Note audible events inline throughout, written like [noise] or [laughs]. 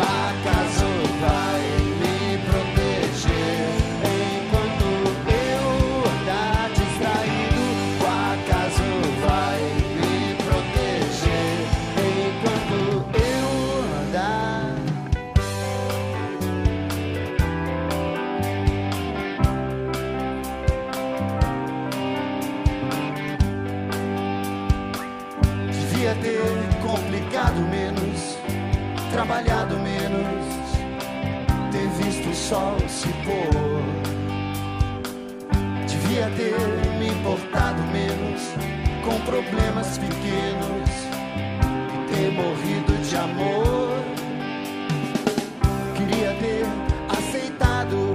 Acaso vai sol se pôr. Devia ter me importado menos com problemas pequenos e ter morrido de amor. Queria ter aceitado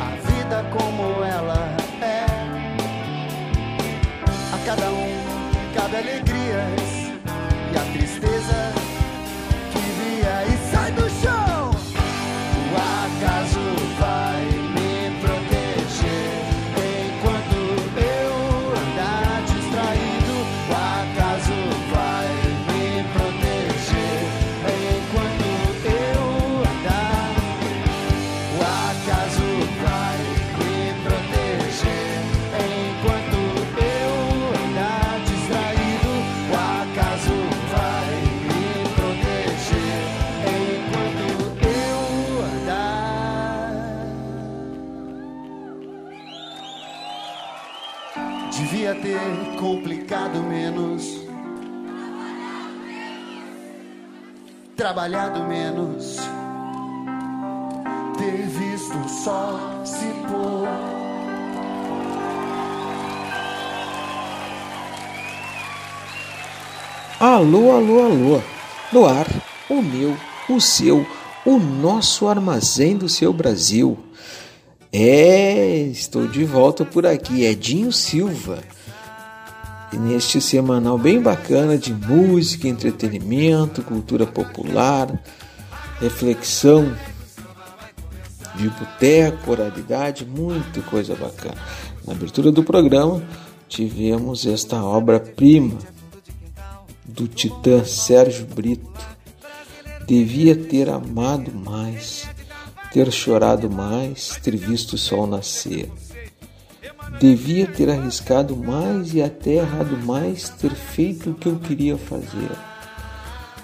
a vida como ela é. A cada um cabe alegrias e a tristeza que via e sai do chão. Ter complicado menos. Trabalhado menos ter visto o sol se pôr. Alô, alô, alô. No ar, o meu, o seu, o nosso armazém do seu Brasil. É, estou de volta por aqui, Edinho Silva. Neste semanal bem bacana de música, entretenimento, cultura popular, reflexão de boteco, oralidade, muita coisa bacana. Na abertura do programa, tivemos esta obra-prima do titã Sérgio Brito. Devia ter amado mais, ter chorado mais, ter visto o sol nascer. Devia ter arriscado mais e até errado mais, ter feito o que eu queria fazer.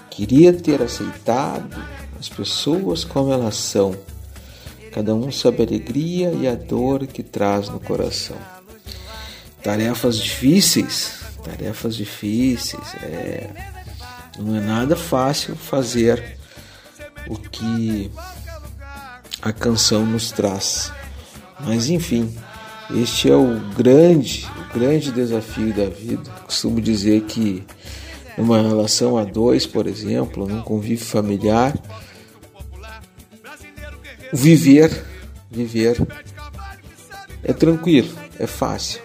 Queria ter aceitado as pessoas como elas são. Cada um sabe a alegria e a dor que traz no coração. Tarefas difíceis, tarefas difíceis. É, não é nada fácil fazer o que a canção nos traz. Mas enfim, este é o grande, o grande desafio da vida. Costumo dizer que numa relação a dois, por exemplo, num convívio familiar, viver, viver é tranquilo, é fácil.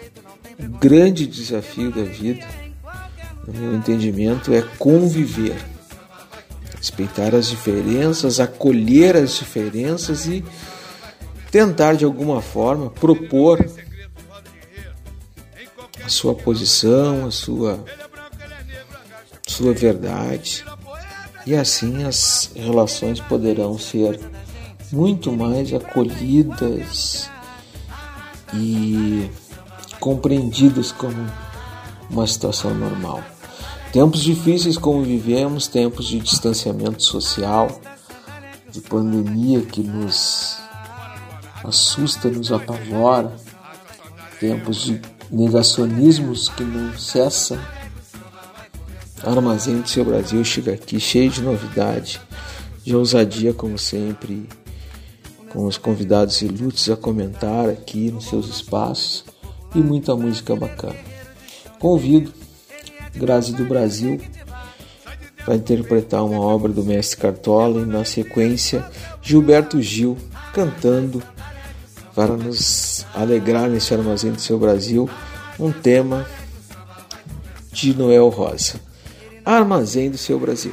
O grande desafio da vida, no meu entendimento, é conviver, respeitar as diferenças, acolher as diferenças e tentar de alguma forma propor a sua posição, a sua sua verdade. E assim as relações poderão ser muito mais acolhidas e compreendidas como uma situação normal. Tempos difíceis como vivemos, tempos de distanciamento social, de pandemia que nos assusta, nos apavora, tempos de negacionismos que não cessam Armazém do seu Brasil chega aqui cheio de novidade, de ousadia como sempre, com os convidados ilustres a comentar aqui nos seus espaços e muita música bacana. Convido Grazi do Brasil para interpretar uma obra do mestre Cartola e na sequência Gilberto Gil cantando para nos alegrar nesse armazém do seu Brasil um tema de Noel Rosa. Armazém do seu Brasil.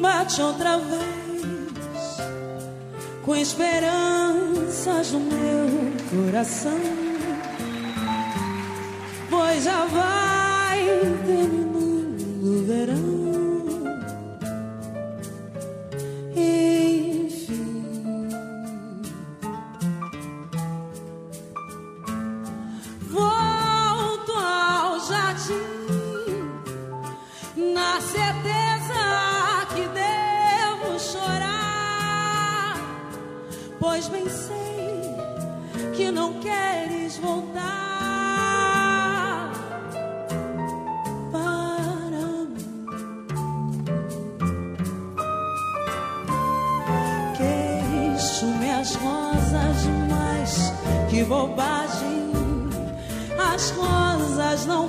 Bate outra vez com esperanças no meu coração, que não queres voltar para mim. Queixo minhas rosas demais, que bobagem. As rosas não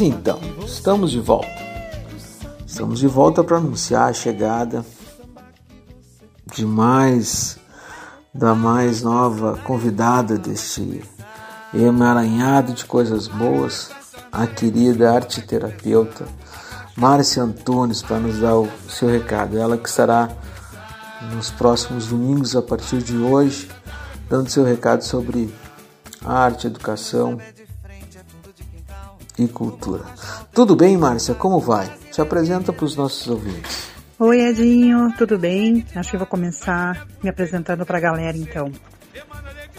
Então, estamos de volta. Estamos de volta para anunciar a chegada de mais da mais nova convidada deste emaranhado de coisas boas, a querida arteterapeuta Márcia Antunes, para nos dar o seu recado. Ela que estará nos próximos domingos, a partir de hoje, dando seu recado sobre arte, educação, e Cultura. Tudo bem, Márcia? Como vai? Se apresenta para os nossos ouvintes. Oi, Edinho, tudo bem? Acho que vou começar me apresentando para a galera então.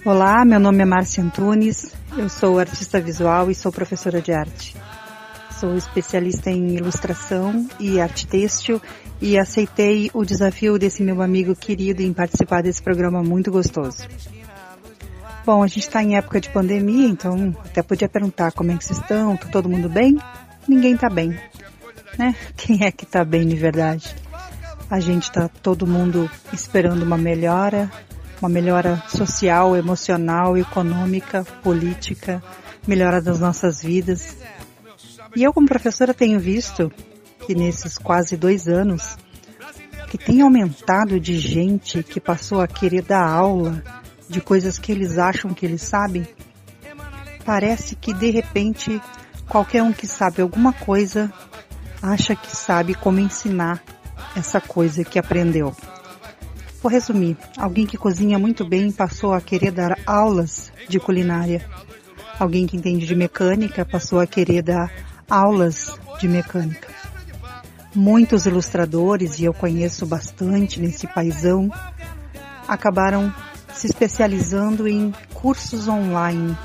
Olá, meu nome é Márcia Antunes, eu sou artista visual e sou professora de arte. Sou especialista em ilustração e arte têxtil e aceitei o desafio desse meu amigo querido em participar desse programa muito gostoso. Bom, a gente está em época de pandemia, então até podia perguntar como é que vocês estão, tá todo mundo bem? Ninguém tá bem, né? [laughs] Quem é que tá bem de verdade? A gente tá todo mundo esperando uma melhora, uma melhora social, emocional, econômica, política, melhora das nossas vidas. E eu, como professora, tenho visto que nesses quase dois anos, que tem aumentado de gente que passou a querer dar aula de coisas que eles acham que eles sabem. Parece que de repente qualquer um que sabe alguma coisa acha que sabe como ensinar essa coisa que aprendeu. Vou resumir. Alguém que cozinha muito bem passou a querer dar aulas de culinária. Alguém que entende de mecânica passou a querer dar aulas de mecânica. Muitos ilustradores, e eu conheço bastante nesse paisão, acabaram se especializando em cursos online.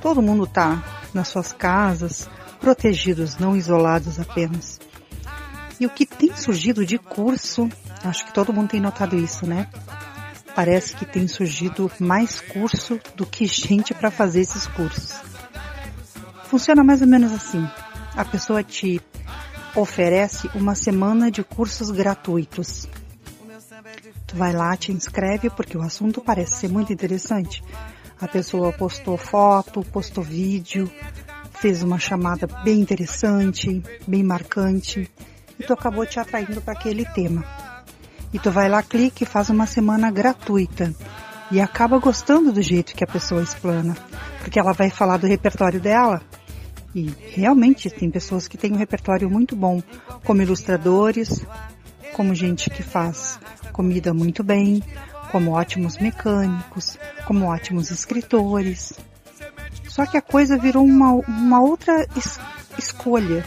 Todo mundo está nas suas casas, protegidos, não isolados apenas. E o que tem surgido de curso Acho que todo mundo tem notado isso, né? Parece que tem surgido mais curso do que gente para fazer esses cursos. Funciona mais ou menos assim. A pessoa te oferece uma semana de cursos gratuitos. Tu vai lá, te inscreve porque o assunto parece ser muito interessante. A pessoa postou foto, postou vídeo, fez uma chamada bem interessante, bem marcante e tu acabou te atraindo para aquele tema. E tu vai lá, clica e faz uma semana gratuita. E acaba gostando do jeito que a pessoa explana. Porque ela vai falar do repertório dela. E realmente tem pessoas que têm um repertório muito bom, como ilustradores, como gente que faz comida muito bem, como ótimos mecânicos, como ótimos escritores. Só que a coisa virou uma, uma outra es escolha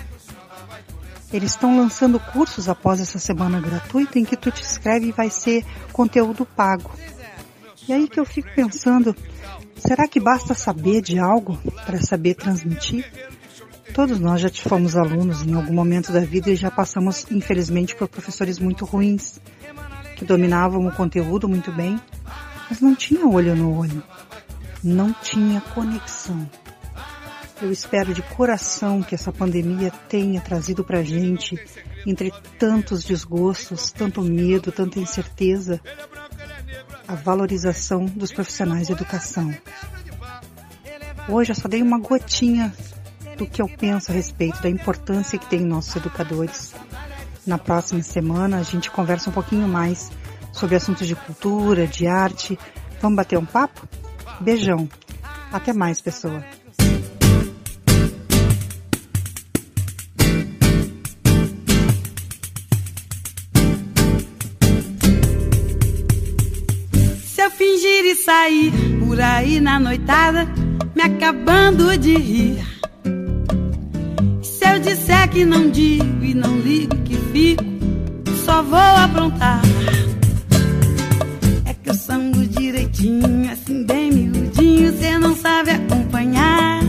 eles estão lançando cursos após essa semana gratuita em que tu te inscreve e vai ser conteúdo pago. E aí que eu fico pensando, será que basta saber de algo para saber transmitir? Todos nós já fomos alunos em algum momento da vida e já passamos, infelizmente, por professores muito ruins, que dominavam o conteúdo muito bem, mas não tinha olho no olho, não tinha conexão. Eu espero de coração que essa pandemia tenha trazido para a gente, entre tantos desgostos, tanto medo, tanta incerteza, a valorização dos profissionais de educação. Hoje eu só dei uma gotinha do que eu penso a respeito da importância que tem nossos educadores. Na próxima semana a gente conversa um pouquinho mais sobre assuntos de cultura, de arte. Vamos bater um papo? Beijão. Até mais, pessoa. fingir e sair por aí na noitada, me acabando de rir. Eu disser que não digo e não ligo que fico, só vou aprontar. É que eu sango direitinho, assim bem miudinho, cê não sabe acompanhar.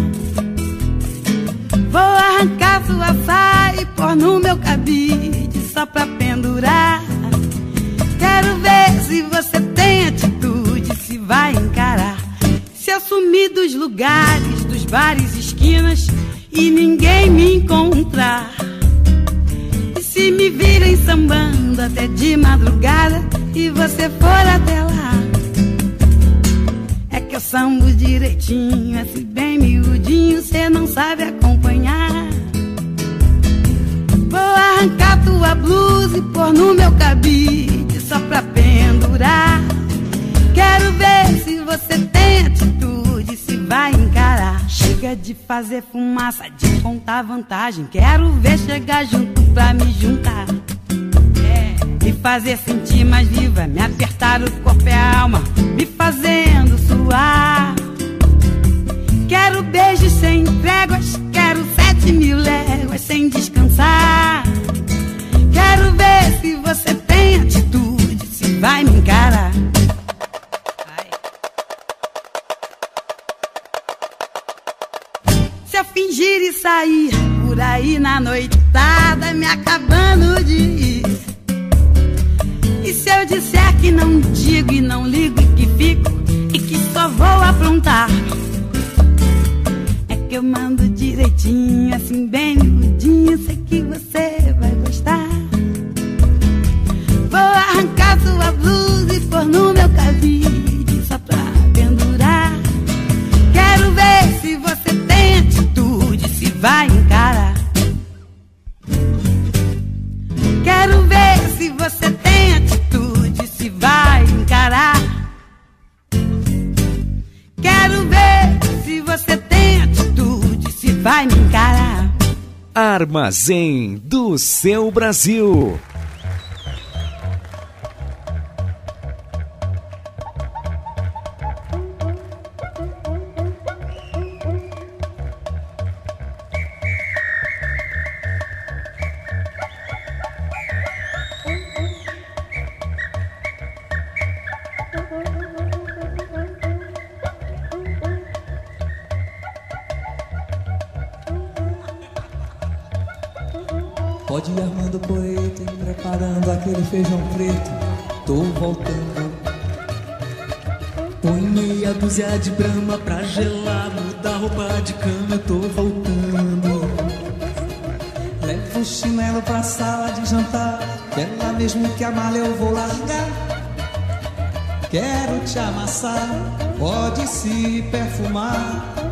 Vou arrancar sua saia e pôr no meu cabide só pra pendurar. Quero ver se você tem atitude, se vai encarar. Se eu sumir dos lugares, dos bares, esquinas e ninguém me encontrar. E se me virem sambando até de madrugada e você for até lá. É que eu sambo direitinho, assim bem miudinho, cê não sabe acompanhar. Vou arrancar tua blusa e pôr no meu cabide só pra pendurar. Quero ver se você tem atitude, se vai encarar. De fazer fumaça, de contar vantagem. Quero ver chegar junto pra me juntar. É, me fazer sentir mais viva, me apertar o corpo e a alma, me fazendo suar. Quero beijos sem tréguas, quero sete mil léguas sem descansar. Quero ver se você tem atitude, se vai me encarar. Sair por aí na noitada, me acabando de ir. E se eu disser que não digo e não ligo e que fico e que só vou aprontar? É que eu mando direitinho, assim bem miudinho, sei que você vai gostar. Vou arrancar sua blusa e pôr no meu cabide só pra pendurar. Quero ver se você vai encarar. Quero ver se você tem atitude, se vai encarar. Quero ver se você tem atitude, se vai me encarar. Armazém do seu Brasil.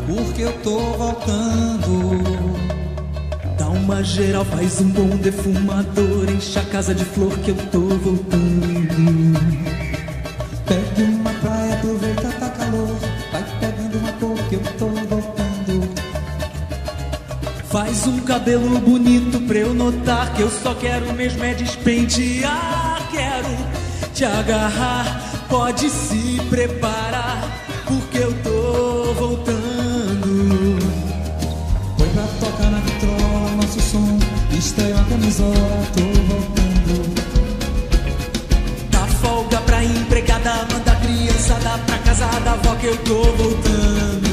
Porque eu tô voltando. Dá uma geral, faz um bom defumador. Enche a casa de flor que eu tô voltando. Pegue uma praia, aproveita, tá calor. Vai pegando uma cor que eu tô voltando. Faz um cabelo bonito pra eu notar que eu só quero mesmo é despentear. Quero te agarrar, pode se preparar, que eu tô voltando.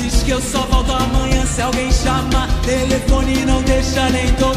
Diz que eu só volto amanhã se alguém chamar. Telefone não deixa nem tocar.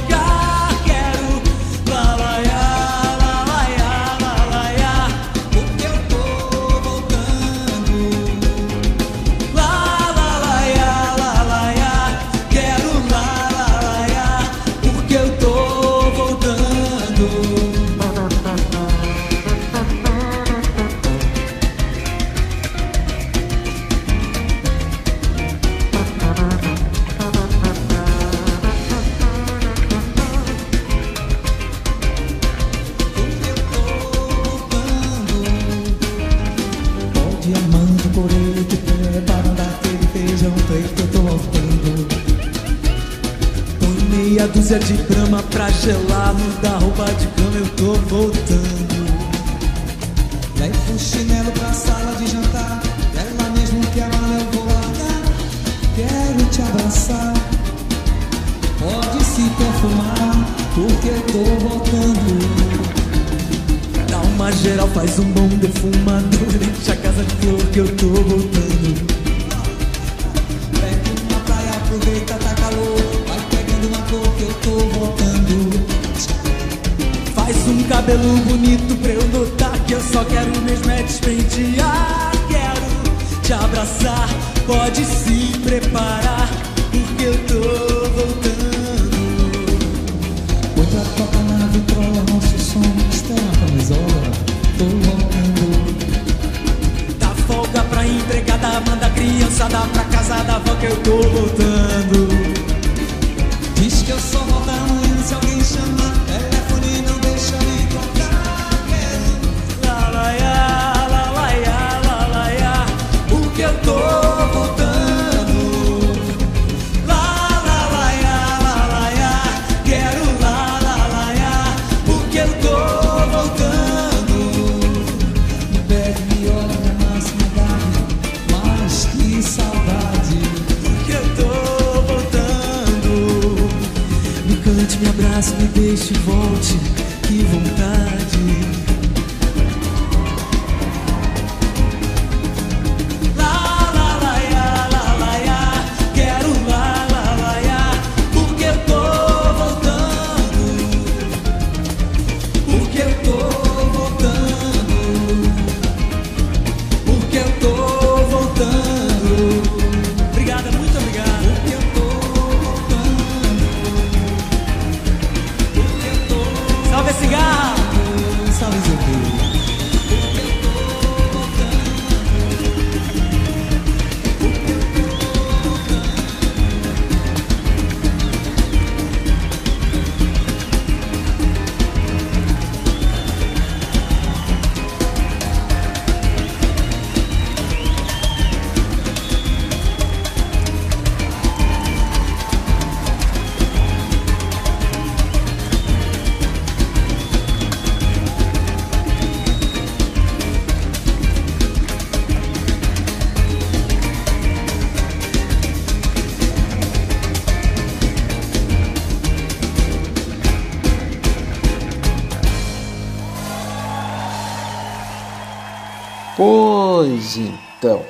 Pois então,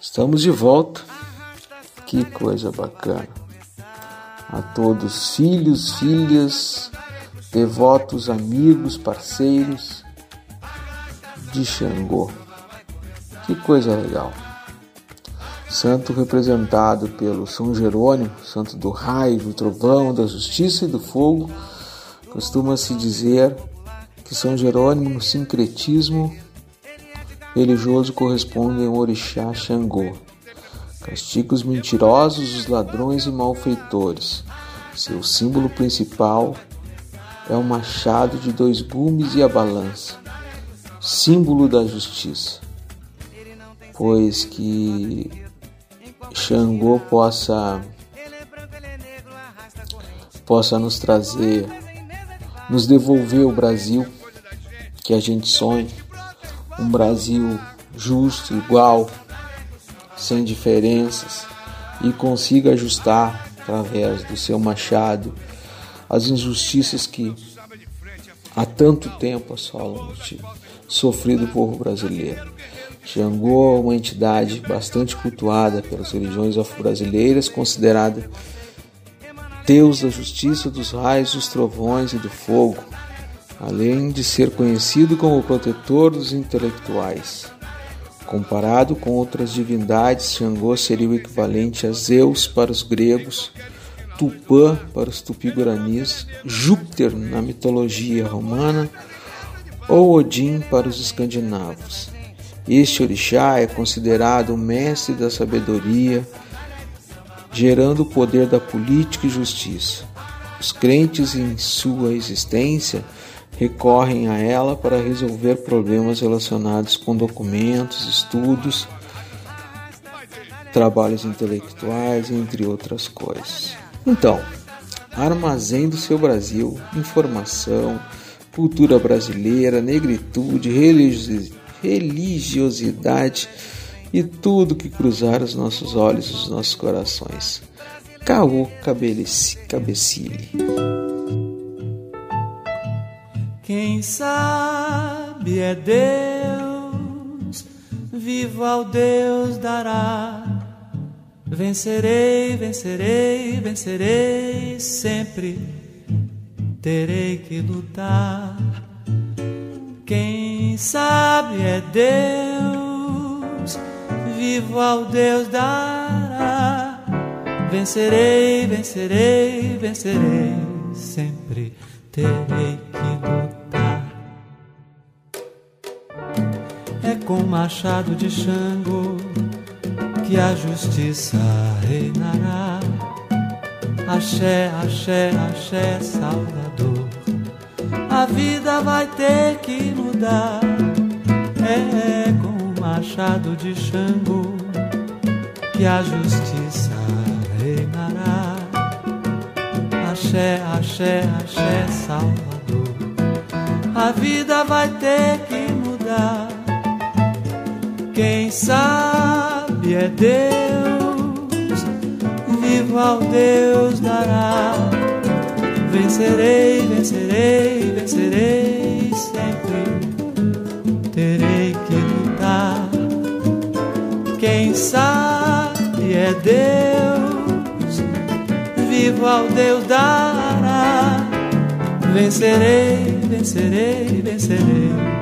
estamos de volta. Que coisa bacana. A todos, filhos, filhas, devotos, amigos, parceiros de Xangô. Que coisa legal. Santo representado pelo São Jerônimo, santo do raio, do trovão, da justiça e do fogo, costuma-se dizer que São Jerônimo, no sincretismo religioso, corresponde ao orixá Xangô. Castiga os mentirosos, os ladrões e malfeitores. Seu símbolo principal é o machado de dois gumes e a balança, símbolo da justiça. Pois que Xangô possa possa nos trazer, nos devolver o Brasil que a gente sonha, um Brasil justo, igual, sem diferenças e consiga ajustar através do seu machado as injustiças que há tanto tempo assolam sofrido o povo brasileiro. Xangô é uma entidade bastante cultuada pelas religiões afro-brasileiras, considerada Deus da justiça, dos raios, dos trovões e do fogo, além de ser conhecido como protetor dos intelectuais. Comparado com outras divindades, Xangô seria o equivalente a Zeus para os gregos, Tupã para os tupi-guaranis, Júpiter na mitologia romana ou Odin para os escandinavos. Este orixá é considerado o mestre da sabedoria, gerando o poder da política e justiça. Os crentes em sua existência recorrem a ela para resolver problemas relacionados com documentos, estudos, trabalhos intelectuais, entre outras coisas. Então, armazém do seu Brasil, informação, cultura brasileira, negritude, religiosidade e tudo que cruzar os nossos olhos e os nossos corações. Caô Cabecile. Quem sabe é Deus, vivo ao Deus dará. Vencerei, vencerei, vencerei, sempre terei que lutar. Quem sabe é Deus, vivo ao Deus dará. Vencerei, vencerei, vencerei, sempre terei que lutar. É com machado de Xango que a justiça reinará. Axé, axé, axé, Salvador. A vida vai ter que mudar. É com o machado de Xango que a justiça reinará. Axé, axé, axé, Salvador. A vida vai ter que mudar. Quem sabe é Deus, vivo ao Deus dará. Vencerei, vencerei, vencerei sempre. Terei que lutar. Quem sabe é Deus, vivo ao Deus dará. Vencerei, vencerei, vencerei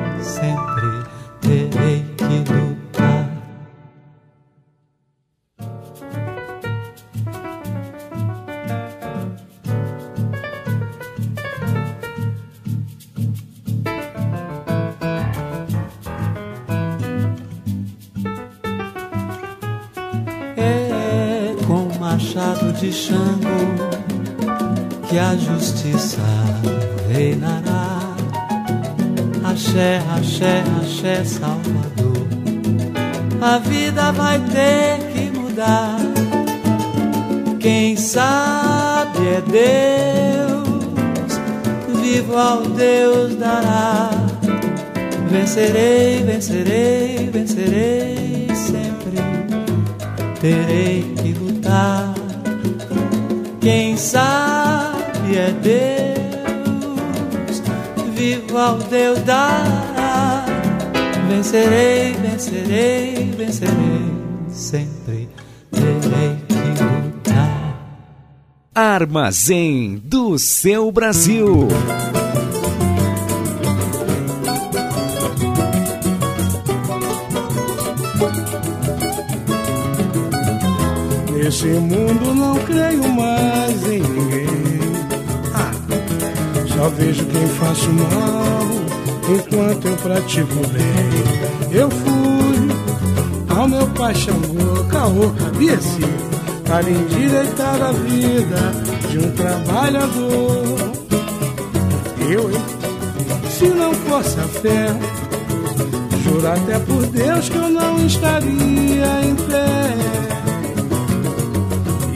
de que a justiça reinará. Axé, axé, axé, Salvador. A vida vai ter que mudar. Quem sabe é Deus, vivo ao Deus dará. Vencerei, vencerei, vencerei sempre. Terei que lutar. Quem sabe é Deus, vivo ao Deus dará. Vencerei, vencerei, vencerei, sempre terei que lutar. Armazém do seu Brasil. Nesse mundo não creio só vejo quem faço mal enquanto eu pratico bem. Eu fui ao meu pai Xangô, caô, cabeça, para endireitar a vida de um trabalhador. Eu? Se não fosse a fé, juro até por Deus que eu não estaria em pé.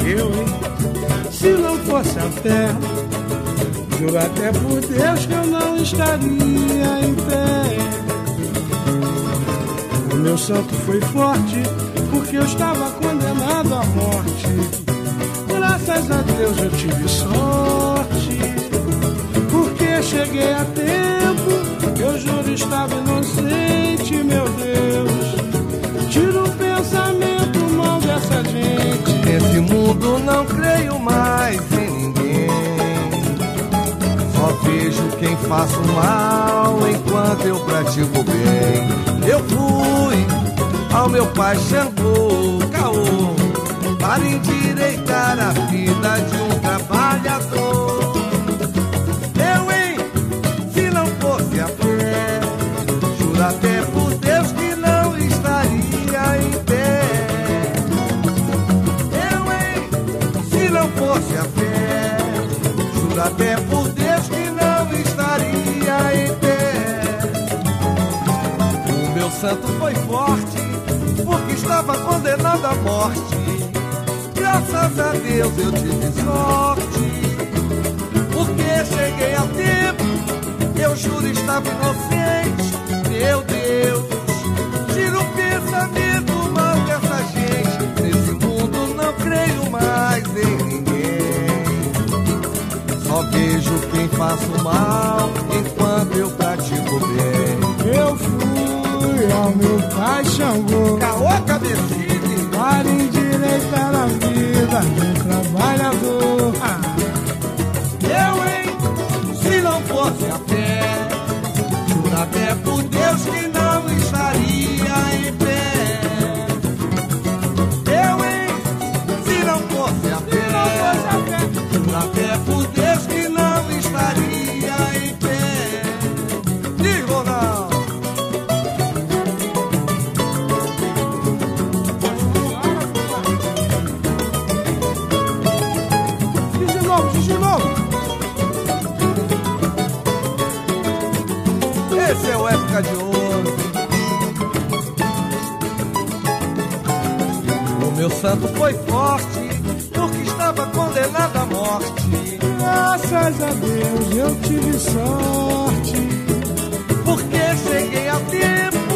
Eu? Se não fosse a fé, juro até por Deus que eu não estaria em pé. O meu santo foi forte, porque eu estava condenado à morte. Graças a Deus eu tive sorte, porque cheguei a tempo. Eu juro estava inocente, meu Deus. Tira o pensamento mal dessa gente. Nesse mundo não creio mais vejo quem faço mal enquanto eu pratico bem. Eu fui ao meu pai Xangô, caô, para endireitar a vida de um santo foi forte, porque estava condenado à morte. Graças a Deus eu tive sorte, porque cheguei a tempo. Eu juro estava inocente, meu Deus. Tira o pensamento mal dessa gente. Nesse mundo não creio mais em ninguém. Só vejo quem faço mal enquanto meu pai Xangô. Caô, cabecilha. Para endireitar a vida de um trabalhador. Ah. Eu, hein? Se não fosse a fé, juro até por Deus que santo foi forte, porque estava condenado à morte. Graças a Deus eu tive sorte. Porque cheguei a tempo,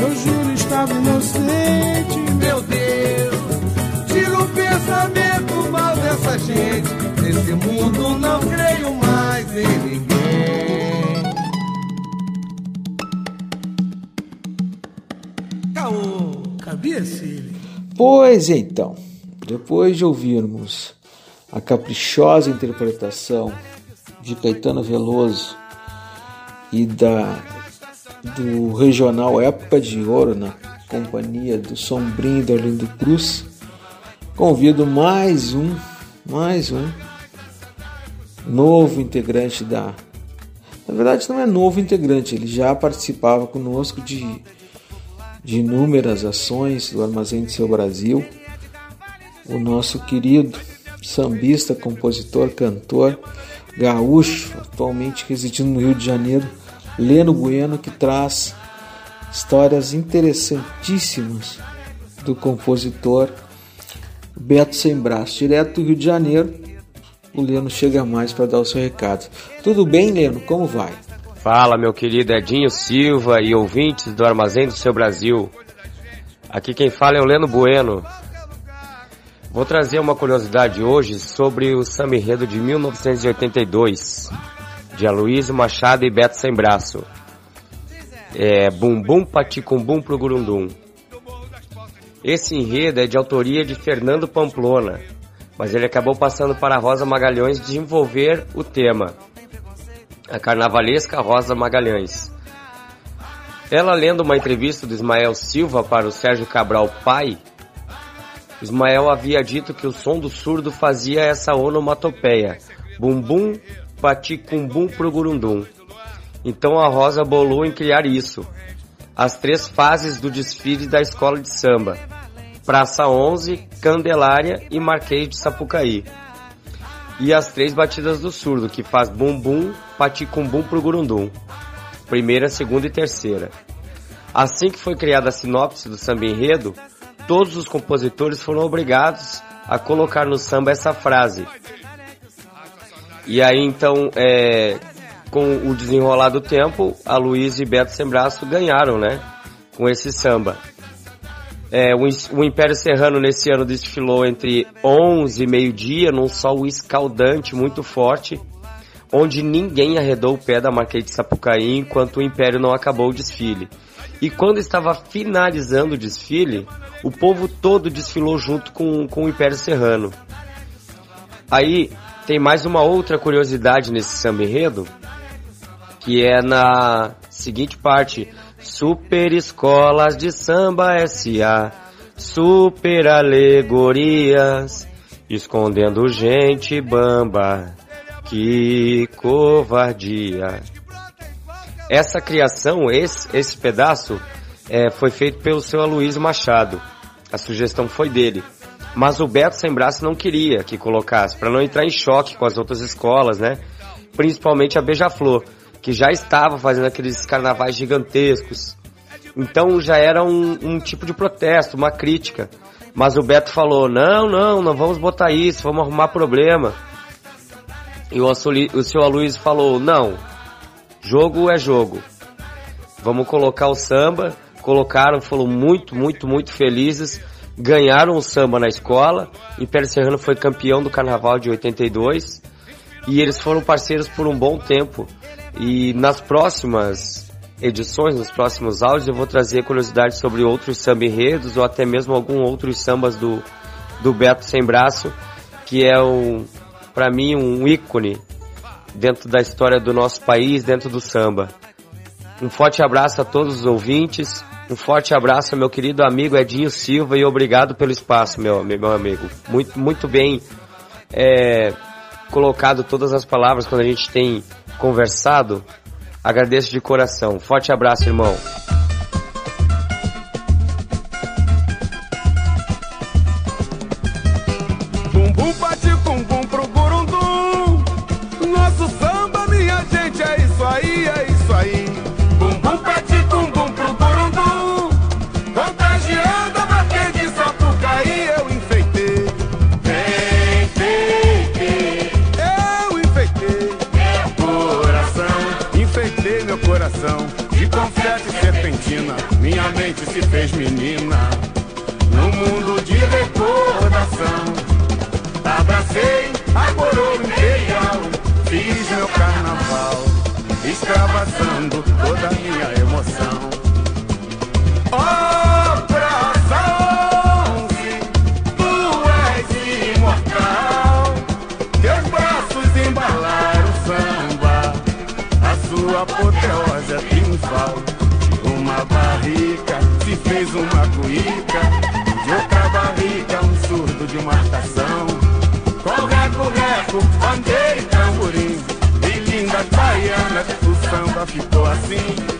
Eu juro estava inocente. meu Deus. Tira o pensamento mal dessa gente. Nesse mundo não creio mais em Pois então, depois de ouvirmos a caprichosa interpretação de Caetano Veloso e da do regional Época de Ouro na companhia do Sombrinho da Orlindo Cruz, convido mais um, mais um novo integrante da. Na verdade, não é novo integrante, ele já participava conosco de de inúmeras ações do Armazém do Seu Brasil, o nosso querido sambista, compositor, cantor, gaúcho, atualmente residindo no Rio de Janeiro, Leno Bueno, que traz histórias interessantíssimas do compositor Beto Sem Braço, direto do Rio de Janeiro. O Leno chega mais para dar o seu recado. Tudo bem, Leno? Como vai? Fala, meu querido Edinho Silva e ouvintes do Armazém do Seu Brasil. Aqui quem fala é o Leno Bueno. Vou trazer uma curiosidade hoje sobre o samba enredo de 1982, de Aloysio Machado e Beto Sem Braço. é Bumbum Paticumbum pro Gurundum. Esse enredo é de autoria de Fernando Pamplona, mas ele acabou passando para Rosa Magalhães desenvolver o tema. A carnavalesca Rosa Magalhães. Ela lendo uma entrevista do Ismael Silva para o Sérgio Cabral pai, Ismael havia dito que o som do surdo fazia essa onomatopeia, bumbum paticumbum pro gurundum. Então a Rosa bolou em criar isso. As três fases do desfile da escola de samba. Praça 11, Candelária e Marquês de Sapucaí. E as três batidas do surdo, que faz bumbum, paticumbum pro gurundum. Primeira, segunda e terceira. Assim que foi criada a sinopse do samba enredo, todos os compositores foram obrigados a colocar no samba essa frase. E aí então, é, com o desenrolar do tempo, a Luiz e Beto Sembraço ganharam, né? Com esse samba. É, o, o, Império Serrano nesse ano desfilou entre 11 e meio-dia, num sol escaldante muito forte, onde ninguém arredou o pé da Marquês de Sapucaí enquanto o Império não acabou o desfile. E quando estava finalizando o desfile, o povo todo desfilou junto com, com o Império Serrano. Aí tem mais uma outra curiosidade nesse samba enredo, que é na seguinte parte: Super Escolas de Samba SA, super alegorias, escondendo gente bamba, que covardia. Essa criação, esse, esse pedaço, é, foi feito pelo seu Aloysio Machado. A sugestão foi dele. Mas o Beto Sem Braço não queria que colocasse, para não entrar em choque com as outras escolas, né? Principalmente a Beija-Flor, que já estava fazendo aqueles carnavais gigantescos. Então já era um, um tipo de protesto, uma crítica. Mas o Beto falou: não, não, não vamos botar isso, vamos arrumar problema. E o, o seu Aloysio falou: não, Jogo é jogo. Vamos colocar o samba. Colocaram, foram muito, muito, muito felizes. Ganharam o samba na escola. Império Serrano foi campeão do carnaval de 82. E eles foram parceiros por um bom tempo. E nas próximas edições, nos próximos áudios, eu vou trazer curiosidades sobre outros samba enredos ou até mesmo alguns outros sambas do, do Beto Sem Braço, que é um, para mim um ícone dentro da história do nosso país, dentro do samba. Um forte abraço a todos os ouvintes, um forte abraço ao meu querido amigo Edinho Silva e obrigado pelo espaço, meu, meu amigo. Muito, muito bem é, colocado todas as palavras quando a gente tem conversado. Agradeço de coração. Forte abraço, irmão. Se fez menina no mundo de recordação. Abracei a coroa imperial, fiz meu carnaval, extravasando toda a minha emoção. Oh, praça onze, tu és imortal, teus braços embalaram o samba, a sua apoteose triunfal uma barrica se fez uma cuíca, de outra barriga um surdo de uma estação. Com reco, reco, bandeira e tamborim, e lindas baianas, o samba ficou assim.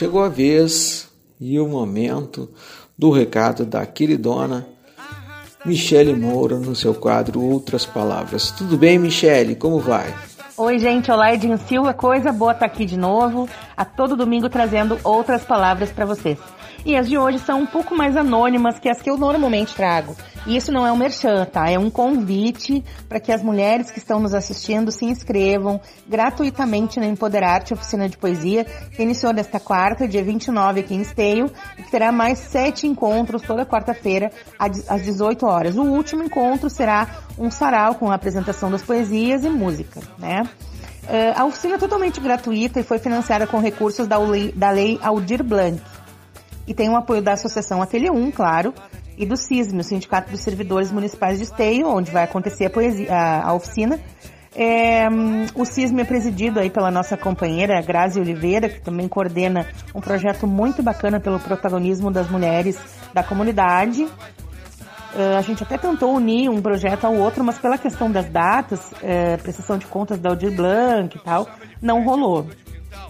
Chegou a vez e o momento do recado da queridona Michele Moura no seu quadro Outras Palavras. Tudo bem, Michele? Como vai? Oi, gente. Olá, Edinho Silva. Coisa boa estar aqui de novo. A todo domingo trazendo outras palavras para vocês. E as de hoje são um pouco mais anônimas que as que eu normalmente trago. E isso não é um merchan, tá? É um convite para que as mulheres que estão nos assistindo se inscrevam gratuitamente na Empoderarte Oficina de Poesia, que iniciou nesta quarta, dia 29, aqui em Esteio, e que terá mais sete encontros toda quarta-feira, às 18 horas. O último encontro será um sarau com a apresentação das poesias e música, né? Uh, a oficina é totalmente gratuita e foi financiada com recursos da lei Aldir Blanc. E tem o apoio da Associação Ateliê 1, claro, e do CISM, o Sindicato dos Servidores Municipais de Esteio, onde vai acontecer a, poesia, a, a oficina. É, o CISM é presidido aí pela nossa companheira Grazi Oliveira, que também coordena um projeto muito bacana pelo protagonismo das mulheres da comunidade. Uh, a gente até tentou unir um projeto ao outro, mas pela questão das datas, uh, prestação de contas da Aldir Blanc e tal, não rolou.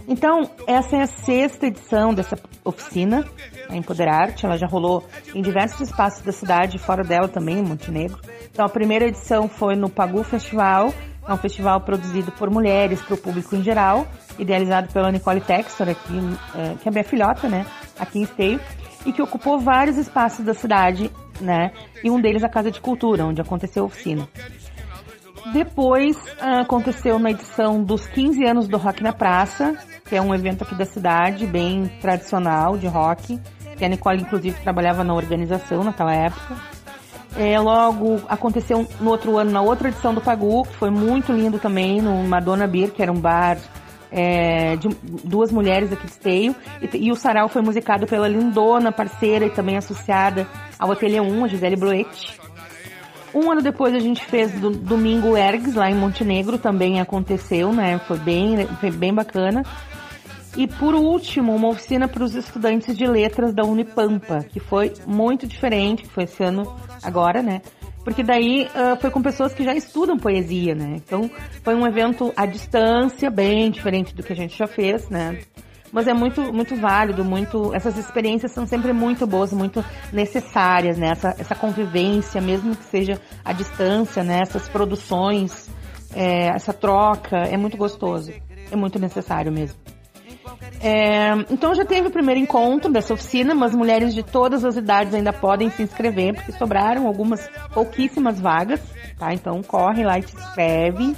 Então, essa é a sexta edição dessa oficina, a Empoderarte. Ela já rolou em diversos espaços da cidade, fora dela também, em Montenegro. Então, a primeira edição foi no Pagu Festival, é um festival produzido por mulheres, para o público em geral, idealizado pela Nicole Textor, aqui, é, que é minha filhota, né, aqui em Esteio, e que ocupou vários espaços da cidade, né, e um deles a Casa de Cultura, onde aconteceu a oficina. Depois uh, aconteceu na edição dos 15 anos do Rock na Praça, que é um evento aqui da cidade, bem tradicional de rock, que a Nicole inclusive trabalhava na organização naquela época. É, logo aconteceu no outro ano, na outra edição do Pagu, que foi muito lindo também, no Madonna Beer, que era um bar é, de duas mulheres aqui de Esteio. E, e, o sarau foi musicado pela lindona parceira e também associada ao Ateliê 1, a Gisele Bloetti. Um ano depois a gente fez do Domingo Ergs, lá em Montenegro, também aconteceu, né? Foi bem, foi bem bacana. E por último, uma oficina para os estudantes de letras da Unipampa, que foi muito diferente, que foi esse ano agora, né? Porque daí uh, foi com pessoas que já estudam poesia, né? Então foi um evento à distância, bem diferente do que a gente já fez, né? Mas é muito, muito válido, muito. Essas experiências são sempre muito boas, muito necessárias, né? Essa, essa convivência, mesmo que seja à distância, né? Essas produções, é, essa troca, é muito gostoso. É muito necessário mesmo. É, então já teve o primeiro encontro dessa oficina, mas mulheres de todas as idades ainda podem se inscrever, porque sobraram algumas pouquíssimas vagas, tá? Então corre lá e te inscreve.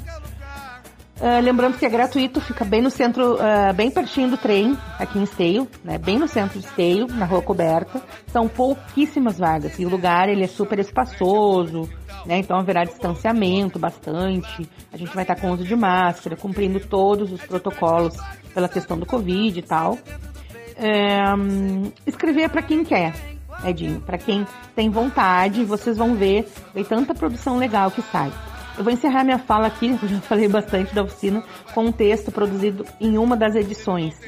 Uh, lembrando que é gratuito, fica bem no centro, uh, bem pertinho do trem, aqui em Esteio, né? Bem no centro de Esteio, na rua coberta. São pouquíssimas vagas e o lugar ele é super espaçoso, né? Então haverá distanciamento bastante. A gente vai estar com uso de máscara, cumprindo todos os protocolos pela questão do Covid e tal. É, um, escrever para quem quer, Edinho, para quem tem vontade, vocês vão ver, tem tanta produção legal que sai. Eu vou encerrar minha fala aqui, [laughs] já falei bastante da oficina, com um texto produzido em uma das edições.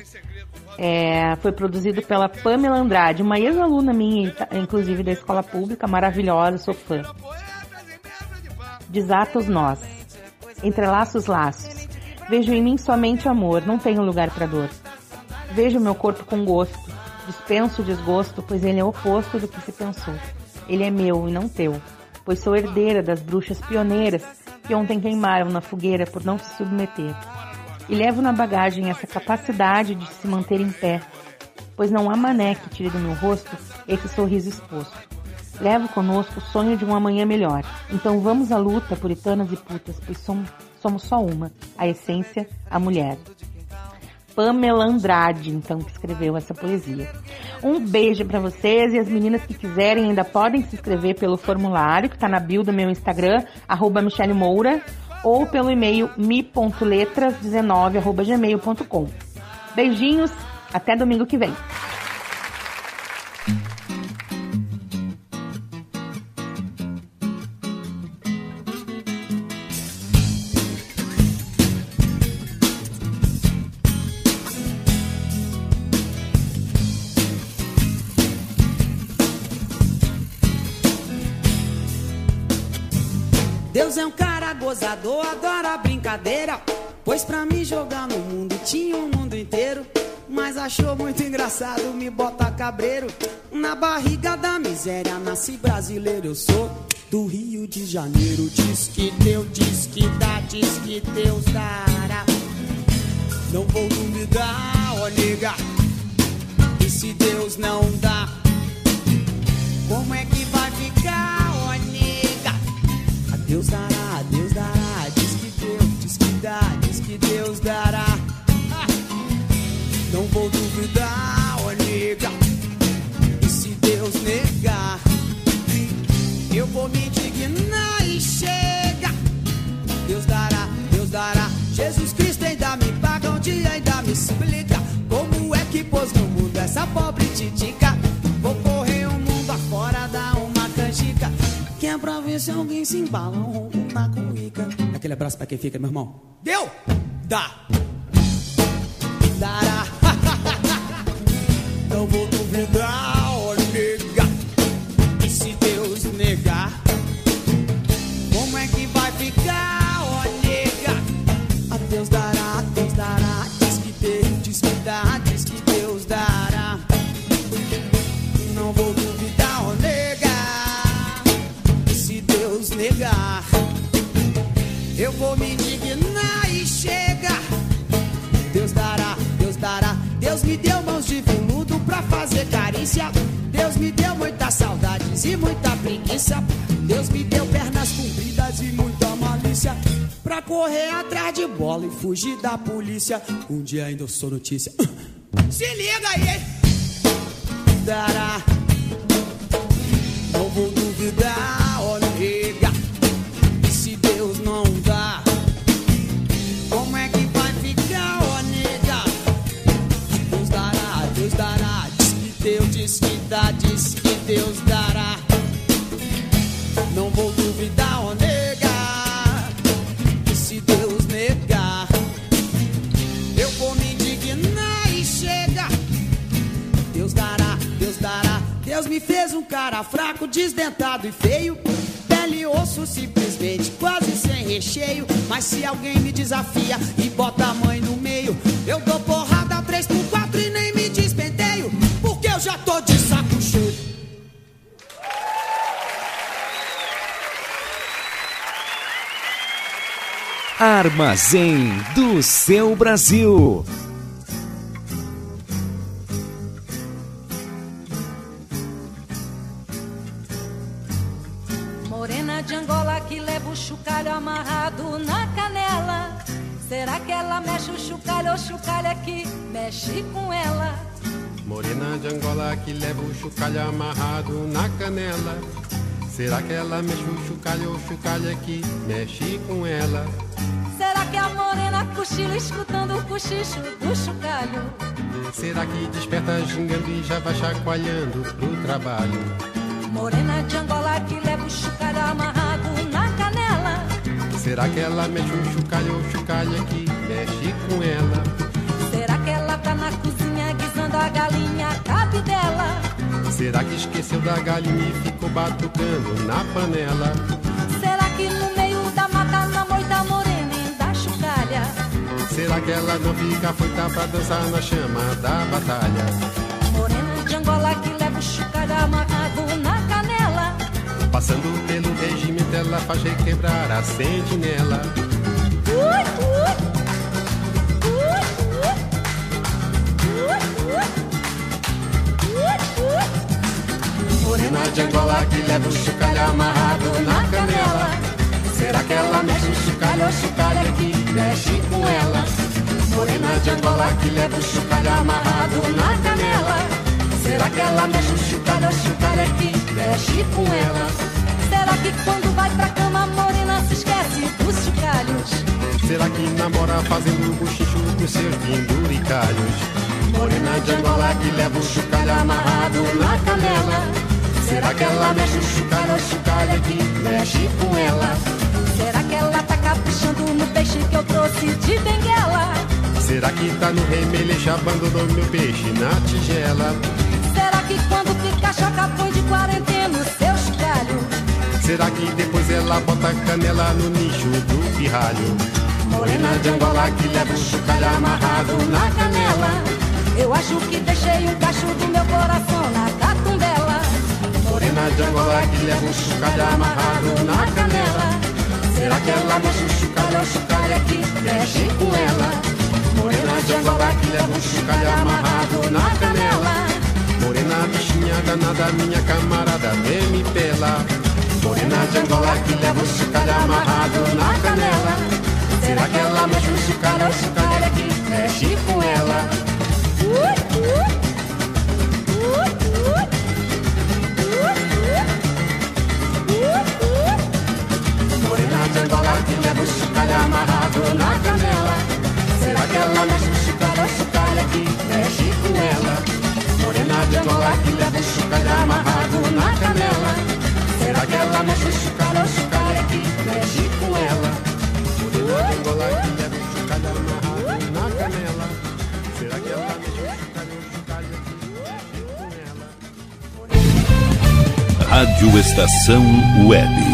É, foi produzido pela Pamela Andrade, uma ex-aluna minha, inclusive da escola pública, maravilhosa, sou fã. Desata os nós, entrelaça os laços. Vejo em mim somente amor, não tenho lugar para dor. Vejo meu corpo com gosto, dispenso o desgosto, pois ele é o oposto do que se pensou. Ele é meu e não teu, pois sou herdeira das bruxas pioneiras que ontem queimaram na fogueira por não se submeter. E levo na bagagem essa capacidade de se manter em pé, pois não há mané que tire do meu rosto esse sorriso exposto. Levo conosco o sonho de um amanhã melhor. Então vamos à luta, puritanas e putas, pois somos, somos só uma, a essência, a mulher. Pamela Andrade, então, que escreveu essa poesia. Um beijo para vocês e as meninas que quiserem ainda podem se inscrever pelo formulário que está na bio do meu Instagram, arroba Michele Moura, ou pelo e-mail mi.letras19.gmail.com. Beijinhos, até domingo que vem. É um cara gozador, adora brincadeira. Pois pra me jogar no mundo tinha o mundo inteiro. Mas achou muito engraçado me botar cabreiro. Na barriga da miséria nasci brasileiro, eu sou do Rio de Janeiro. Diz que Deus, diz que dá, diz que Deus dará. Não vou duvidar, ó nega. E se Deus não dá, como é que vai ficar, Deus dará, Deus dará. Diz que Deus, diz que dá, diz que Deus dará. [laughs] Não vou duvidar, ó nega. E se Deus negar, eu vou me indignar e chega. Deus dará, Deus dará. Jesus Cristo ainda me paga um dia, ainda me explica como é que pôs no mundo essa pobre titica. É pra ver se alguém se embala, um ronco na cuíca. Aquele abraço pra quem fica, meu irmão. Deu? Dá. Dará. [laughs] Não vou duvidar, fazer carícia. Deus me deu muitas saudades e muita preguiça. Deus me deu pernas compridas e muita malícia. Pra correr atrás de bola e fugir da polícia. Um dia ainda eu sou notícia. [laughs] Se liga aí, hein? Dará. Deus me fez um cara fraco, desdentado e feio. Pele e osso simplesmente, quase sem recheio. Mas se alguém me desafia e bota a mãe no meio, eu dou porrada 3 por 4 e nem me despenteio. Porque eu já tô de saco cheio. Armazém do seu Brasil. O é que mexe com ela? Morena de Angola que leva o chocalho amarrado na canela. Será que ela mexe o chocalho ou o chocalho é que mexe com ela? Será que a morena cochila escutando o cochicho do chocalho? Será que desperta gingando e já vai chacoalhando pro trabalho? Morena de Angola que leva o chocalho amarrado na canela. Será que ela mexe um chocalho ou chocalha que mexe com ela? Guisando a galinha, cabe dela? Será que esqueceu da galinha e ficou batucando na panela? Será que no meio da mata, na moita morena e da chocalha? Será que ela não fica feita pra dançar na chama da batalha? Morena de Angola que leva o chocalho amarrado na canela. Passando pelo regimento, ela faz requebrar a sentinela. Ui. Ui, Morena de Angola que leva o chocalho amarrado na canela. Será que ela mexe o chocalho ou chocalho que mexe com ela? Morena de Angola que leva o chocalho amarrado na canela. Será que ela mexe o chocalho ou chocalho que mexe com ela? Será que quando vai pra cama a morena se esquece dos chocalhos? Será que namora fazendo bochicho com seus penduricalhos? Morena de Angola que leva o chocalho amarrado na canela. Será que ela mexe o chocalho ou chocalho que mexe com ela? Será que ela tá caprichando no peixe que eu trouxe de Benguela? Será que tá no remeleixo abandonou meu peixe na tigela? Será que quando fica choca põe de quarentena o seu chocalho? Será que depois ela bota canela no nicho do pirralho? Morena de Angola que leva o chocalho amarrado na canela. Eu acho que deixei um cacho do meu coração na catumbela. Morena de Angola que leva o chocalho amarrado na canela. Será que ela mexe o chocalho chocalho que mexe com ela? Morena de Angola que leva o chocalho amarrado na canela. Morena bichinha danada, minha camarada, vem me pela. Morena de Angola que leva o chocalho amarrado na canela. Será que ela mexe o chocalho chocalho que mexe com ela? Amarrado na canela. Será que ela mexe ou chocalho que mexe com ela? Morena de Angola que leva o chocalho amarrado na canela. Será que ela mexe ou chocalho que mexe com ela? Morena de Angola que leva o chocalho amarrado na canela. Será que ela mexe ou chocalho que mexe com ela? Rádio Estação Web.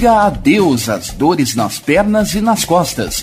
Diga adeus às dores nas pernas e nas costas.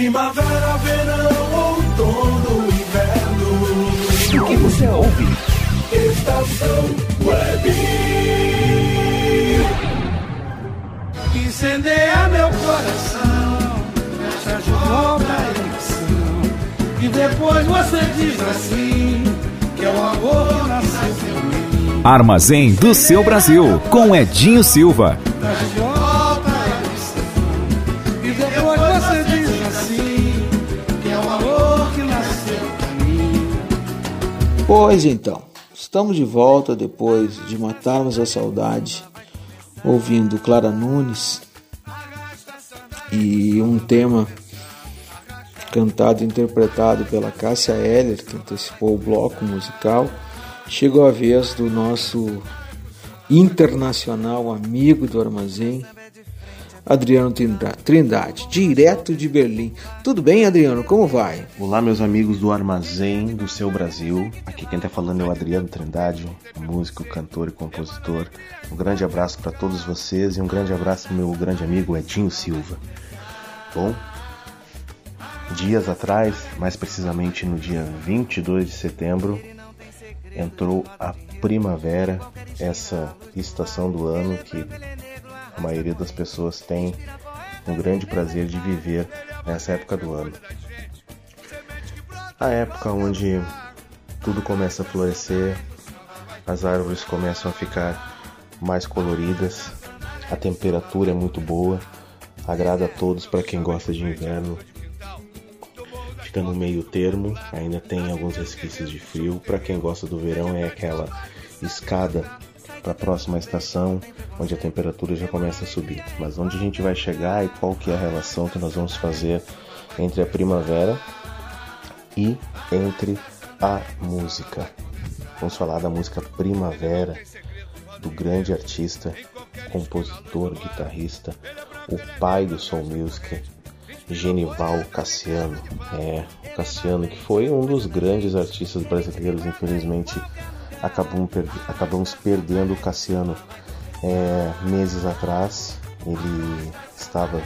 Primavera, verão, outono, inverno. O que você ouve? Estação Web. Incendeia meu coração Essa jovem eleição E depois você diz assim Que é o amor nasceu em mim Armazém do seu Brasil, com Edinho Silva. E Pois então, estamos de volta depois de matarmos a saudade, ouvindo Clara Nunes e um tema cantado e interpretado pela Cássia Eller, que antecipou o bloco musical. Chegou a vez do nosso internacional amigo do armazém, Adriano Trinda- Trindade, direto de Berlim. Tudo bem, Adriano? Como vai? Olá, meus amigos do Armazém do Seu Brasil. Aqui quem tá falando é o Adriano Trindade, músico, cantor e compositor. Um grande abraço para todos vocês e um grande abraço pro meu grande amigo Edinho Silva. Bom, dias atrás, mais precisamente no dia 22 de setembro, entrou a primavera, essa estação do ano que a maioria das pessoas tem um grande prazer de viver nessa época do ano. A época onde tudo começa a florescer, as árvores começam a ficar mais coloridas, a temperatura é muito boa, agrada a todos para quem gosta de inverno. Fica no meio termo, ainda tem alguns resquícios de frio. Para quem gosta do verão é aquela escada para a próxima estação, onde a temperatura já começa a subir. Mas onde a gente vai chegar e qual que é a relação que nós vamos fazer entre a primavera e entre a música. Vamos falar da música Primavera, do grande artista, compositor, guitarrista, o pai do soul music, Genival Cassiano. É, o Cassiano que foi um dos grandes artistas brasileiros, infelizmente acabamos, per- acabamos perdendo o Cassiano é, meses atrás. Ele estava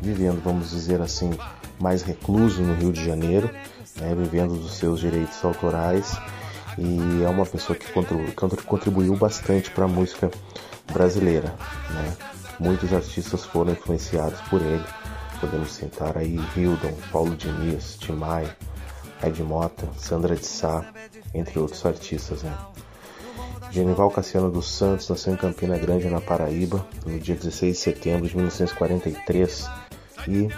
vivendo, vamos dizer assim, mais recluso no Rio de Janeiro, né, vivendo dos seus direitos autorais e é uma pessoa que contribu- contri- contribuiu bastante para a música brasileira. Né? Muitos artistas foram influenciados por ele. Podemos citar aí Hildon, Paulo Diniz, Tim Maia, Ed Mota, Sandra de Sá, entre outros artistas. Né? Genival Cassiano dos Santos nasceu em Campina Grande, na Paraíba, no dia 16 de setembro de 1943 e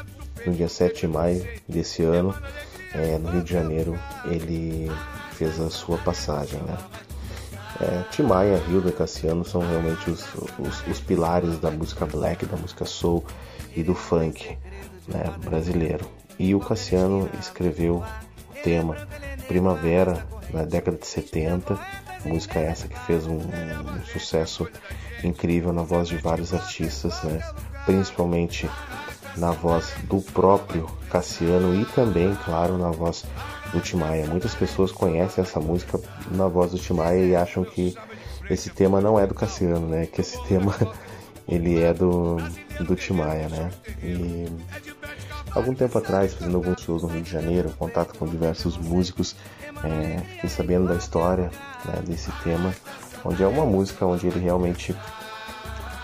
no dia 7 de maio desse ano, eh, no Rio de Janeiro, ele fez a sua passagem. Né? É, Tim Maia, Hilda e Cassiano são realmente os, os, os pilares da música black, da música soul e do funk né, brasileiro. E o Cassiano escreveu tema Primavera na década de 70, música essa que fez um, um sucesso incrível na voz de vários artistas, né, principalmente na voz do próprio Cassiano e também, claro, na voz do Tim Maia. Muitas pessoas conhecem essa música na voz do Tim Maia e acham que esse tema não é do Cassiano, né? Que esse [laughs] tema ele é do, do Tim Maia, né? E algum tempo atrás, fazendo alguns shows no Rio de Janeiro, contato com diversos músicos, é, fiquei sabendo da história né, desse tema, onde é uma música onde ele realmente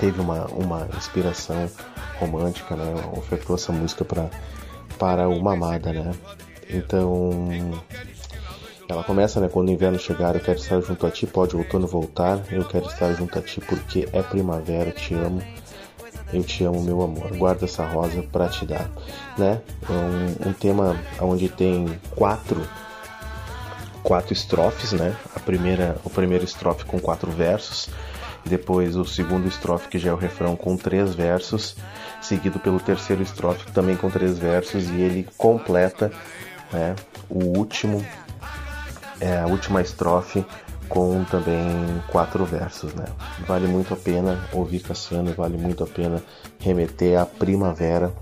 teve uma, uma inspiração romântica, né? Ofertou essa música para para uma amada, né? Então, ela começa, né? Quando o inverno chegar, eu quero estar junto a ti, pode o outono voltar, eu quero estar junto a ti porque é primavera, te amo, eu te amo, meu amor. Guarda essa rosa para te dar, né? É um, um tema onde tem quatro quatro estrofes, né? A primeira, o primeiro estrofe com quatro versos, depois o segundo estrofe que já é o refrão com três versos, seguido pelo terceiro estrofe também com três versos e ele completa, né? O último, é a última estrofe com também quatro versos, né? Vale muito a pena ouvir Cassiano, vale muito a pena remeter à primavera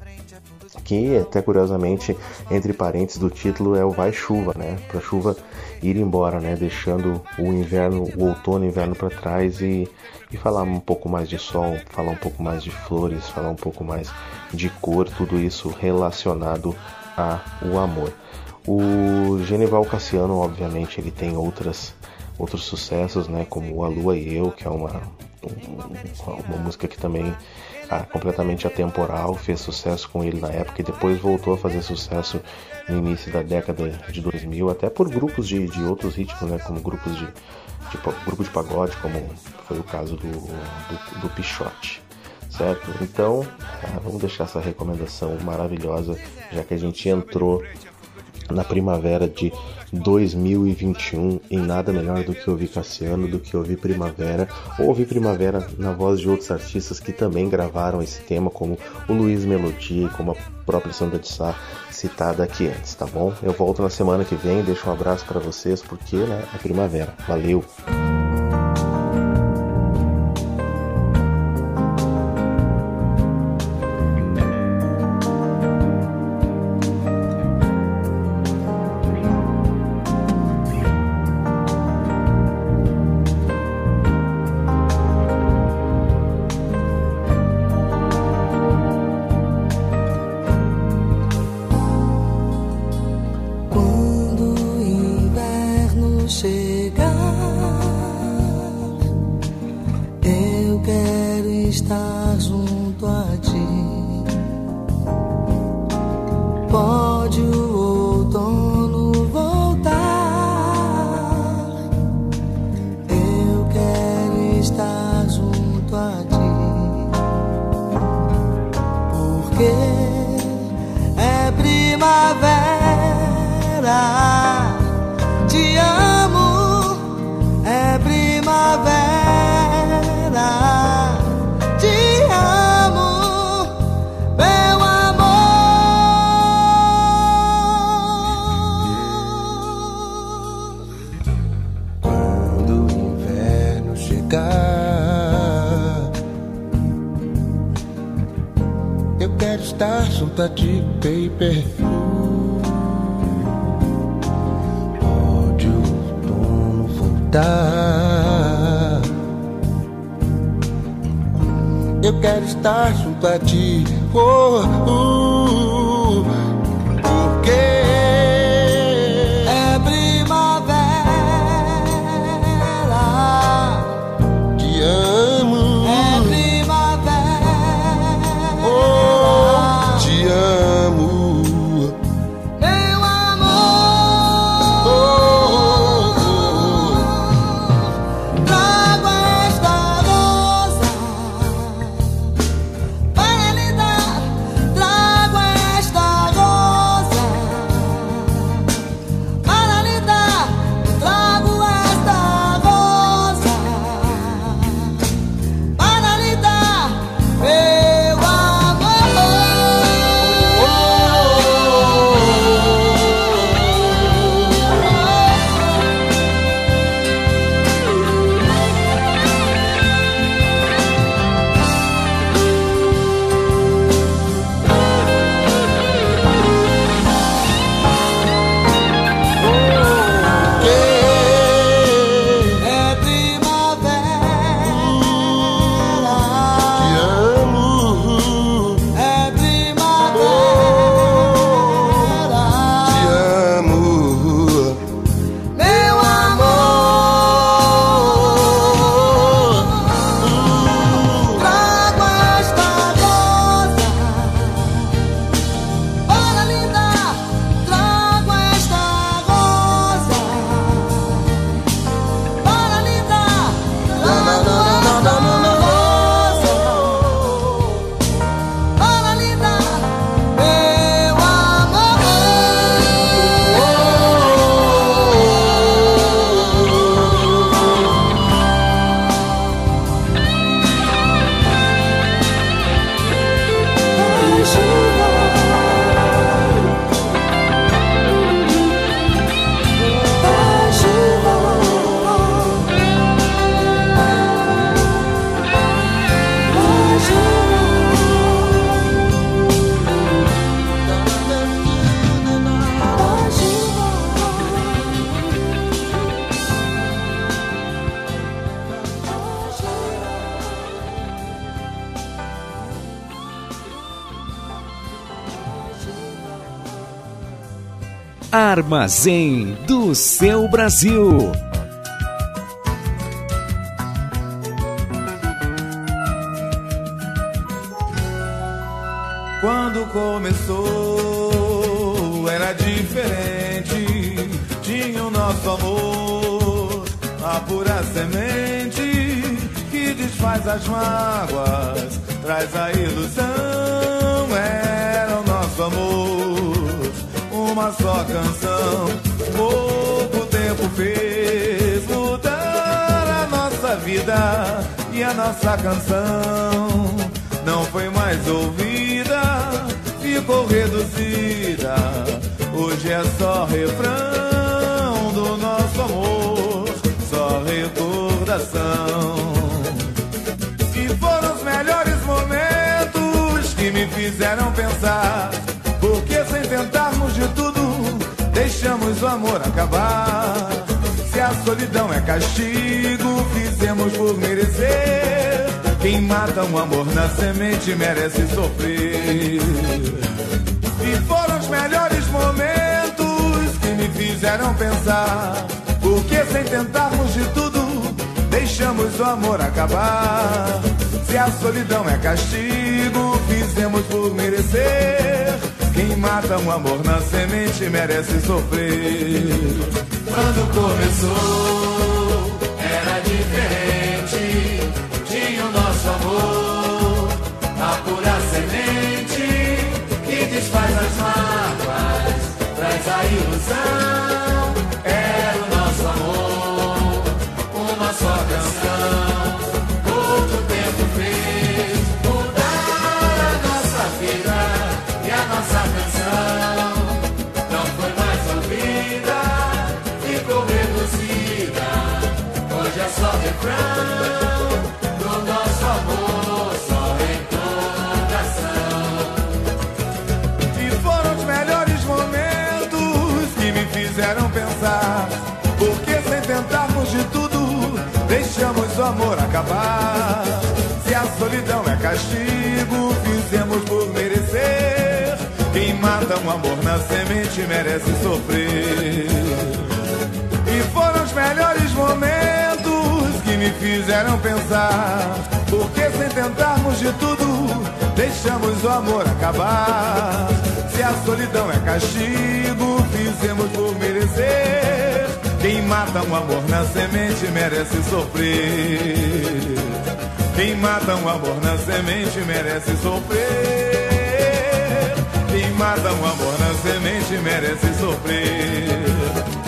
que até curiosamente entre parênteses do título é o vai chuva, né? Para chuva ir embora, né? Deixando o inverno, o outono e inverno para trás e, e falar um pouco mais de sol, falar um pouco mais de flores, falar um pouco mais de cor, tudo isso relacionado ao amor. O Genival Cassiano, obviamente, ele tem outras outros sucessos, né? Como A Lua e Eu, que é uma uma música que também ah, completamente atemporal, fez sucesso com ele na época e depois voltou a fazer sucesso no início da década de 2000, até por grupos de, de outros ritmos, né, como grupos de, de grupo de pagode, como foi o caso do, do, do Pichote. Certo? Então, ah, vamos deixar essa recomendação maravilhosa, já que a gente entrou na primavera de 2021 em nada melhor do que ouvir Cassiano, do que ouvir Primavera, ou ouvir Primavera na voz de outros artistas que também gravaram esse tema, como o Luiz Melodia e como a própria Sandra de Sá, citada aqui antes, tá bom? Eu volto na semana que vem, deixo um abraço para vocês, porque né, é primavera. Valeu! venda de pay-per-view. Pode o outono voltar. Eu quero estar junto a ti. Oh, uh, porque Armazém do seu Brasil. Quando começou era diferente. Tinha o nosso amor, a pura semente que desfaz as mágoas, traz a ilusão. Uma só canção. Pouco tempo fez mudar a nossa vida e a nossa canção não foi mais ouvida, ficou reduzida. Hoje é só refrão do nosso amor, só recordação. E foram os melhores momentos que me fizeram pensar. Porque sem tentarmos de tudo, deixamos o amor acabar. Se a solidão é castigo, fizemos por merecer. Quem mata um amor na semente merece sofrer. E foram os melhores momentos que me fizeram pensar. Porque sem tentarmos de tudo, deixamos o amor acabar. Se a solidão é castigo, fizemos por merecer. Quem mata um amor na semente merece sofrer. Quando começou, era diferente. Tinha o nosso amor, a pura semente que desfaz as mágoas, traz a ilusão. Acabar. Se a solidão é castigo, fizemos por merecer. Quem mata um amor na semente merece sofrer. E foram os melhores momentos que me fizeram pensar. Porque sem tentarmos de tudo, deixamos o amor acabar. Se a solidão é castigo, fizemos por merecer. Quem mata um amor na semente merece sofrer. Quem mata um amor na semente merece sofrer. Quem mata um amor na semente merece sofrer.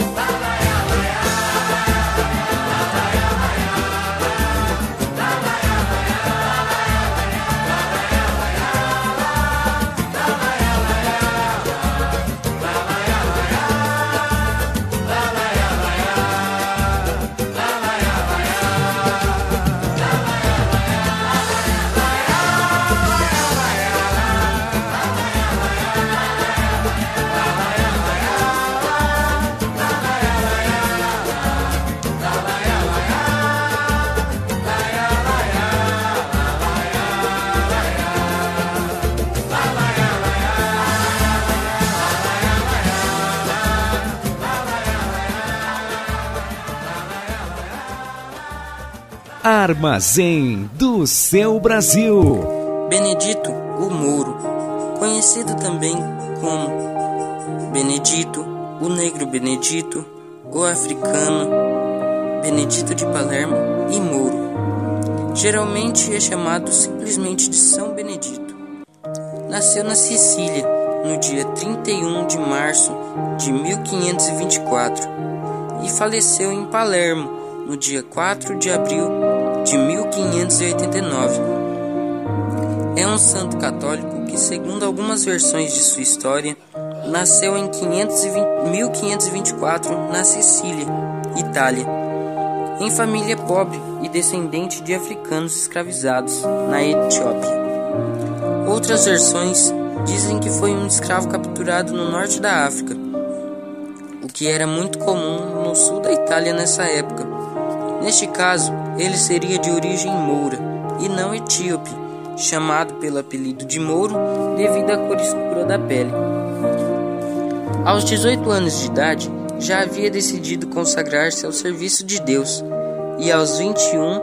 Armazém do seu Brasil. Benedito o Mouro, conhecido também como Benedito, o Negro Benedito, o Africano, Benedito de Palermo e Mouro. Geralmente é chamado simplesmente de São Benedito. Nasceu na Sicília no dia 31 de março de 1524 e faleceu em Palermo no dia 4 de abril de 1589. É um santo católico que, segundo algumas versões de sua história, nasceu em 520, 1524 na Sicília, Itália, em família pobre e descendente de africanos escravizados na Etiópia. Outras versões dizem que foi um escravo capturado no norte da África, o que era muito comum no sul da Itália nessa época. Neste caso, ele seria de origem moura e não etíope, chamado pelo apelido de Mouro devido à cor escura da pele. Aos 18 anos de idade, já havia decidido consagrar-se ao serviço de Deus, e aos 21,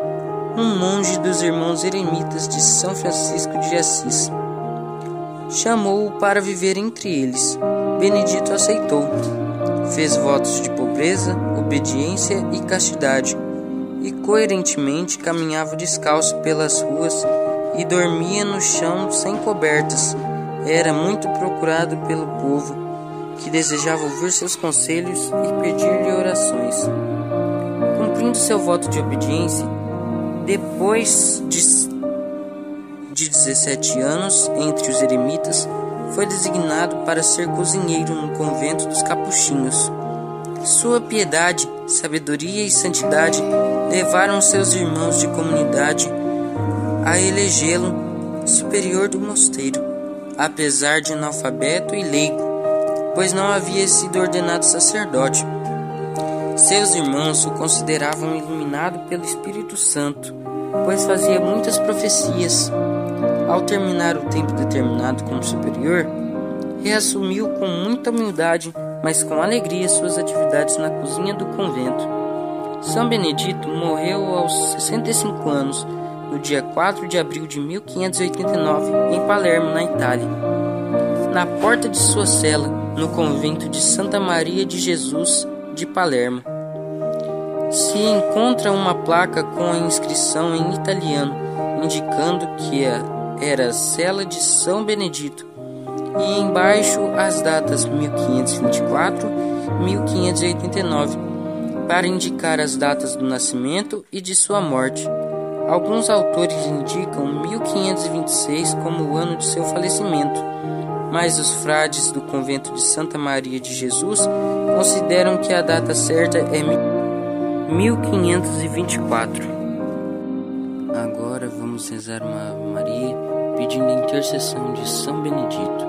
um monge dos irmãos eremitas de São Francisco de Assis chamou-o para viver entre eles. Benedito aceitou. Fez votos de pobreza, obediência e castidade, e coerentemente caminhava descalço pelas ruas e dormia no chão sem cobertas. Era muito procurado pelo povo, que desejava ouvir seus conselhos e pedir-lhe orações. Cumprindo seu voto de obediência, depois de, de 17 anos entre os eremitas, foi designado para ser cozinheiro no convento dos capuchinhos. Sua piedade, sabedoria e santidade levaram seus irmãos de comunidade a elegê-lo superior do mosteiro, apesar de analfabeto e leigo, pois não havia sido ordenado sacerdote. Seus irmãos o consideravam iluminado pelo Espírito Santo, pois fazia muitas profecias. Ao terminar o tempo determinado como superior, reassumiu com muita humildade, mas com alegria, suas atividades na cozinha do convento. São Benedito morreu aos 65 anos, no dia 4 de abril de 1589, em Palermo, na Itália. Na porta de sua cela, no convento de Santa Maria de Jesus de Palermo, se encontra uma placa com a inscrição em italiano, indicando que era a cela de São Benedito, e embaixo as datas 1524 e 1589, para indicar as datas do nascimento e de sua morte. Alguns autores indicam 1526 como o ano de seu falecimento, mas os frades do convento de Santa Maria de Jesus consideram que a data certa é 1524. Agora vamos rezar uma Maria pedindo a intercessão de São Benedito.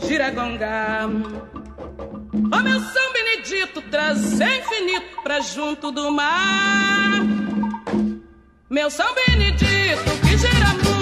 gira gonga. Ó meu São Benedito, trazer infinito pra junto do mar. Meu São Benedito, que gira mundo,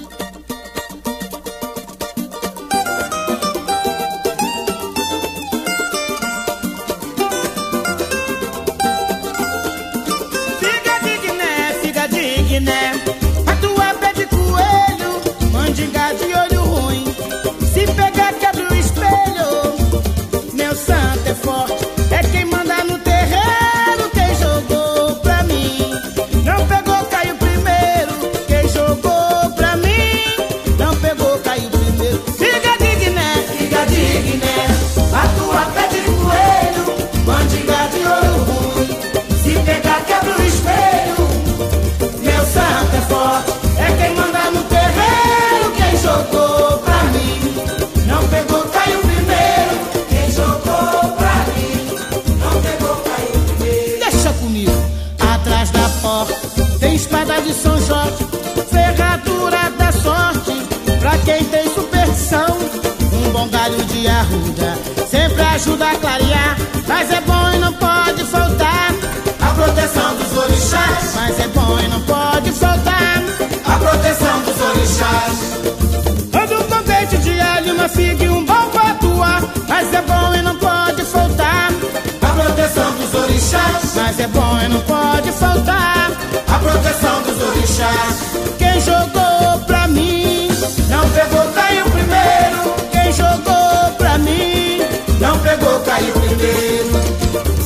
Mas é bom e não pode faltar a proteção dos orixás. Quem jogou pra mim não pegou, caiu primeiro. Quem jogou pra mim não pegou, caiu primeiro.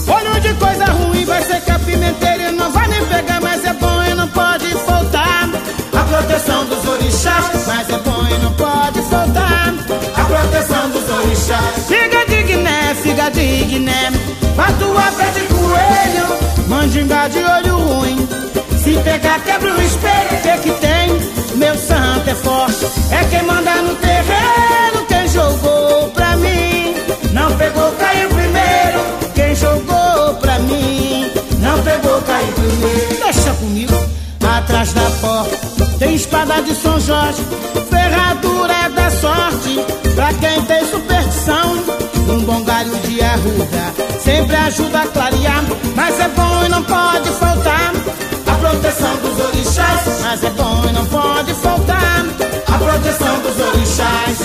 Olho de coisa ruim vai a pimenteira não vai nem pegar, mas é bom e não pode faltar a proteção dos orixás. Mas é bom e não pode digné, fica digné, patua pé de coelho, mandinga de olho ruim. Se pegar, quebra o espelho, que que tem? Meu santo é forte, é quem manda no terreno. Quem jogou pra mim, não pegou, caiu primeiro. Quem jogou pra mim, não pegou, caiu primeiro. Deixa comigo, atrás da porta tem espada de São Jorge, ferradura da sorte. Sempre ajuda a clarear. Mas é bom e não pode faltar a proteção dos orixás. Mas é bom e não pode faltar a proteção dos orixás.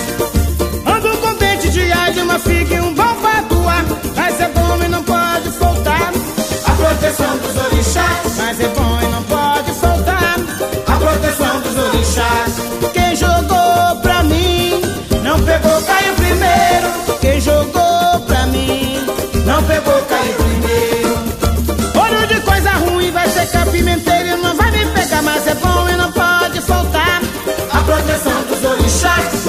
Ando com dente de de uma figa e um bom patuá. Mas é bom e não pode faltar a proteção dos orixás. Mas é bom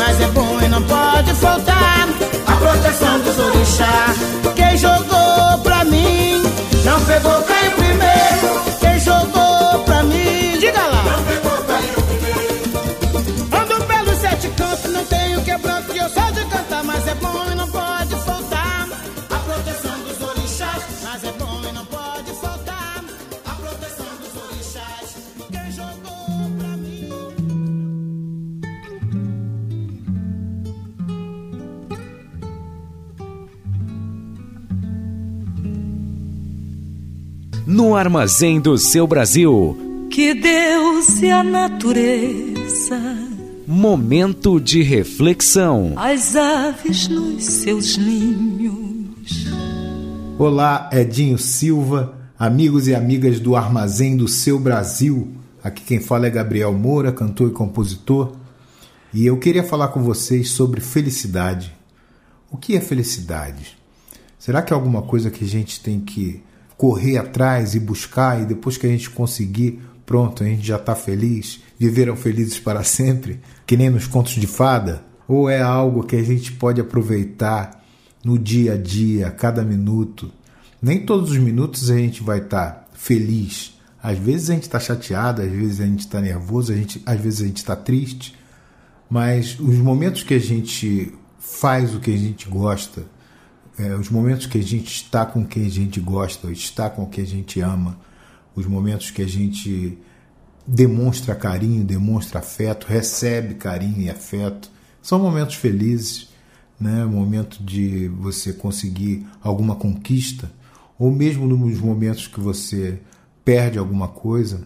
Mas é bom e não pode faltar a proteção dos orixás. Armazém do seu Brasil. Que Deus e a natureza, Momento de reflexão. as aves nos seus ninhos. Olá, Edinho Silva, amigos e amigas do Armazém do Seu Brasil. Aqui quem fala é Gabriel Moura, cantor e compositor. E eu queria falar com vocês sobre felicidade. O que é felicidade? Será que é alguma coisa que a gente tem que correr atrás e buscar e depois que a gente conseguir, pronto, a gente já está feliz? Viveram felizes para [laughs] sempre? Que nem nos contos de fada? Ou é algo que a gente pode aproveitar no dia a dia, cada minuto? Nem todos os minutos a gente vai estar feliz. Às vezes a gente está chateado, às vezes a gente está nervoso, a gente, às vezes a gente está triste. Mas os momentos que a gente faz o que a gente gosta, é, os momentos que a gente está com quem a gente gosta, está com quem a gente ama, os momentos que a gente demonstra carinho, demonstra afeto, recebe carinho e afeto, são momentos felizes, né? Momento de você conseguir alguma conquista, ou mesmo nos momentos que você perde alguma coisa,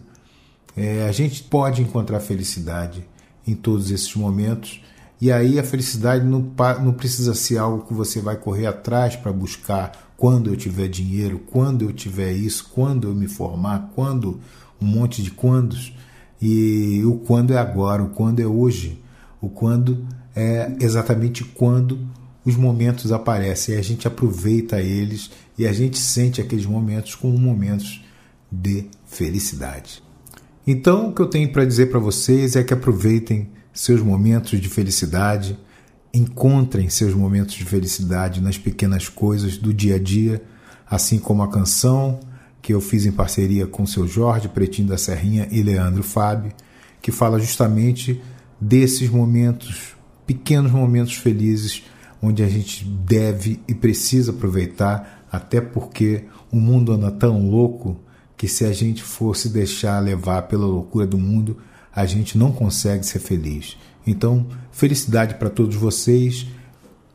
É, a gente pode encontrar felicidade em todos esses momentos. E aí a felicidade não, não precisa ser algo que você vai correr atrás para buscar quando eu tiver dinheiro, quando eu tiver isso, quando eu me formar, quando um monte de quandos. E o quando é agora, o quando é hoje, o quando é exatamente quando os momentos aparecem. E a gente aproveita eles e a gente sente aqueles momentos como momentos de felicidade. Então, o que eu tenho para dizer para vocês é que aproveitem seus momentos de felicidade, encontrem seus momentos de felicidade nas pequenas coisas do dia a dia, assim como a canção que eu fiz em parceria com o seu Jorge, Pretinho da Serrinha e Leandro Fábio, que fala justamente desses momentos, pequenos momentos felizes, onde a gente deve e precisa aproveitar, até porque o mundo anda tão louco que se a gente fosse deixar levar pela loucura do mundo, a gente não consegue ser feliz. Então, felicidade para todos vocês.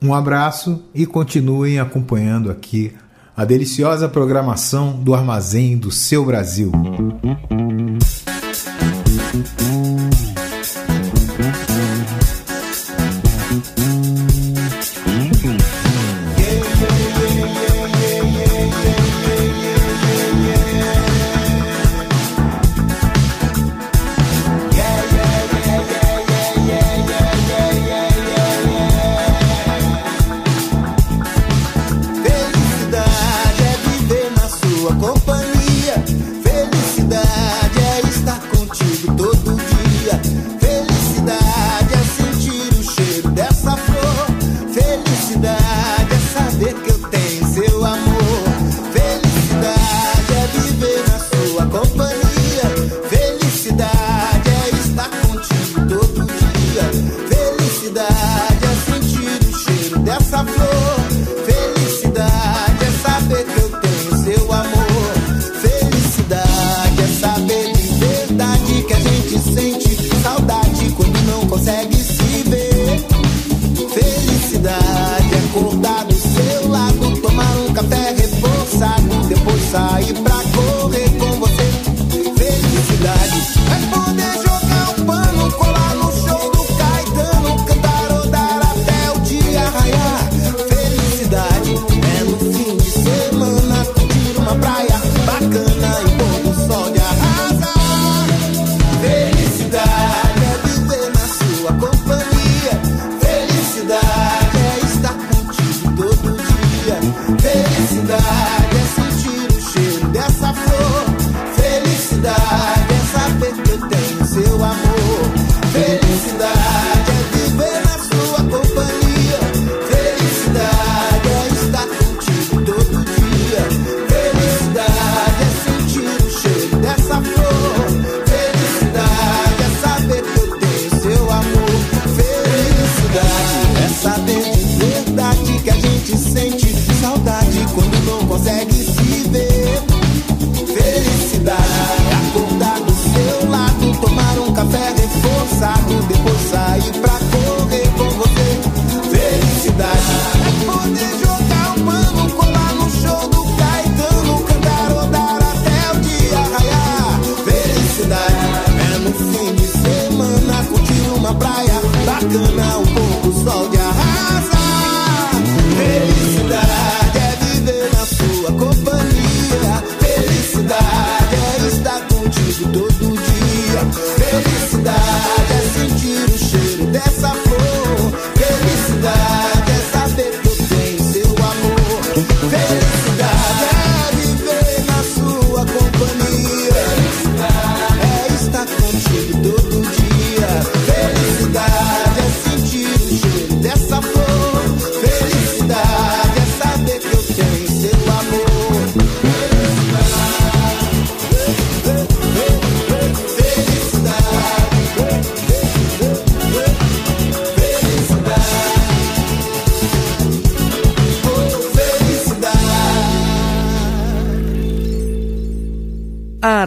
Um abraço e continuem acompanhando aqui a deliciosa programação do Armazém do Seu Brasil. Felicidade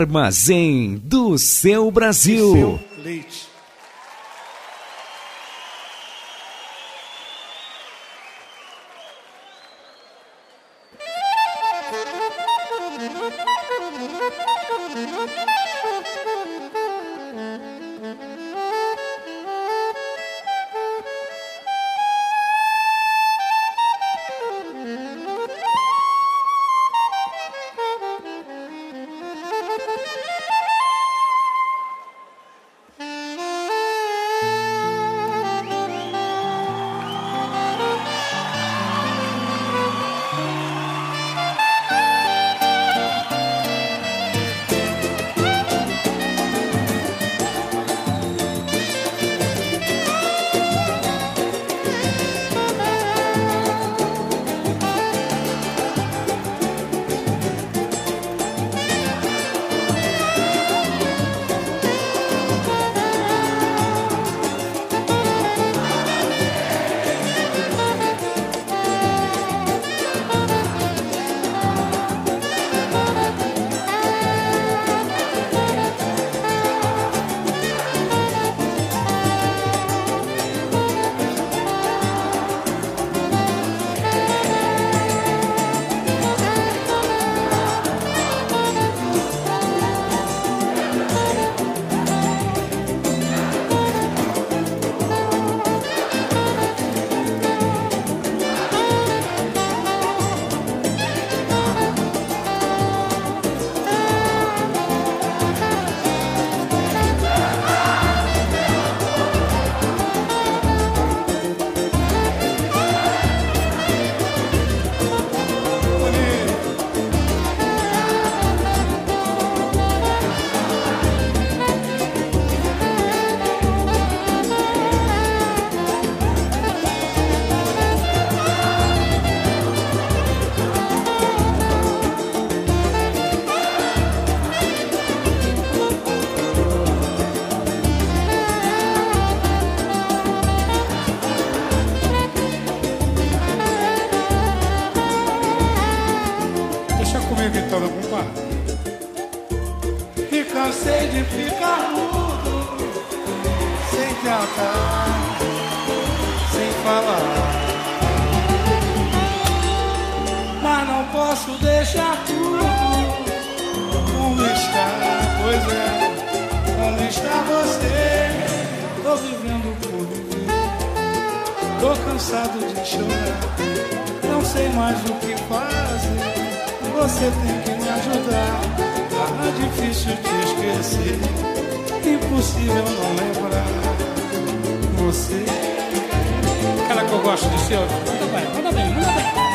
Armazém do seu Brasil. Leite. cansado de chorar. Não sei mais o que fazer. Você tem que me ajudar. Tá difícil te esquecer, impossível não lembrar. Você. Cara que eu gosto do seu. Manda bem, manda bem, manda bem.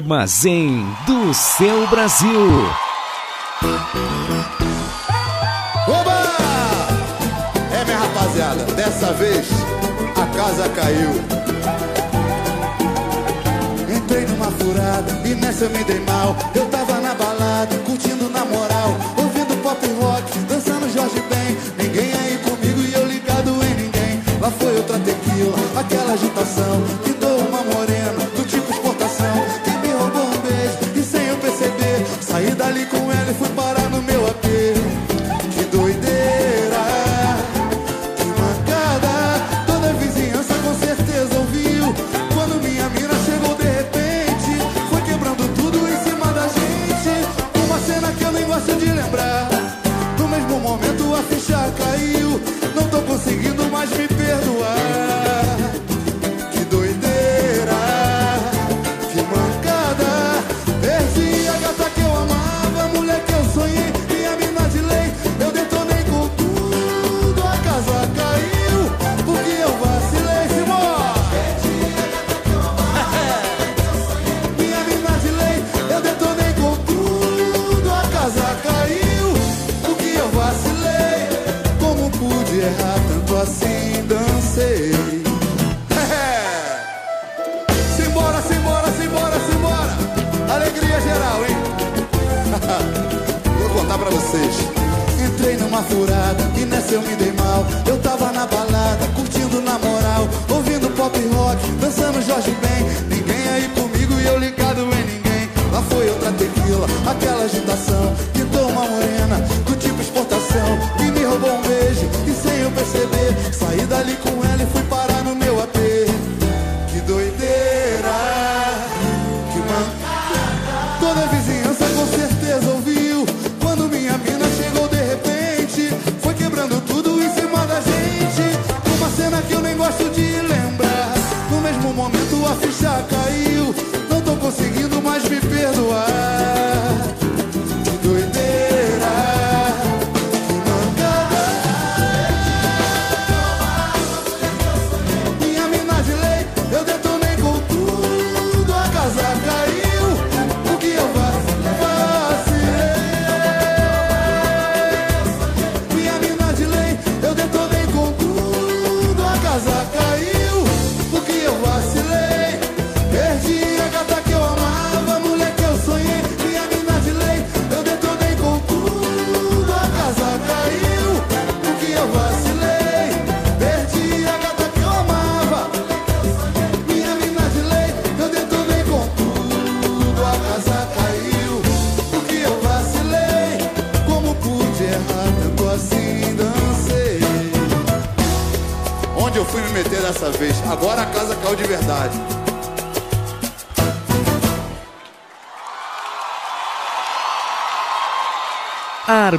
Armazém do seu Brasil. Oba! É, minha rapaziada, dessa vez a casa caiu. Entrei numa furada e nessa eu me dei mal. Eu tava na balada, curtindo na moral, ouvindo pop rock, dançando Jorge Ben. Ninguém aí comigo e eu ligado em ninguém. Lá foi outra tequila, aquela agitação.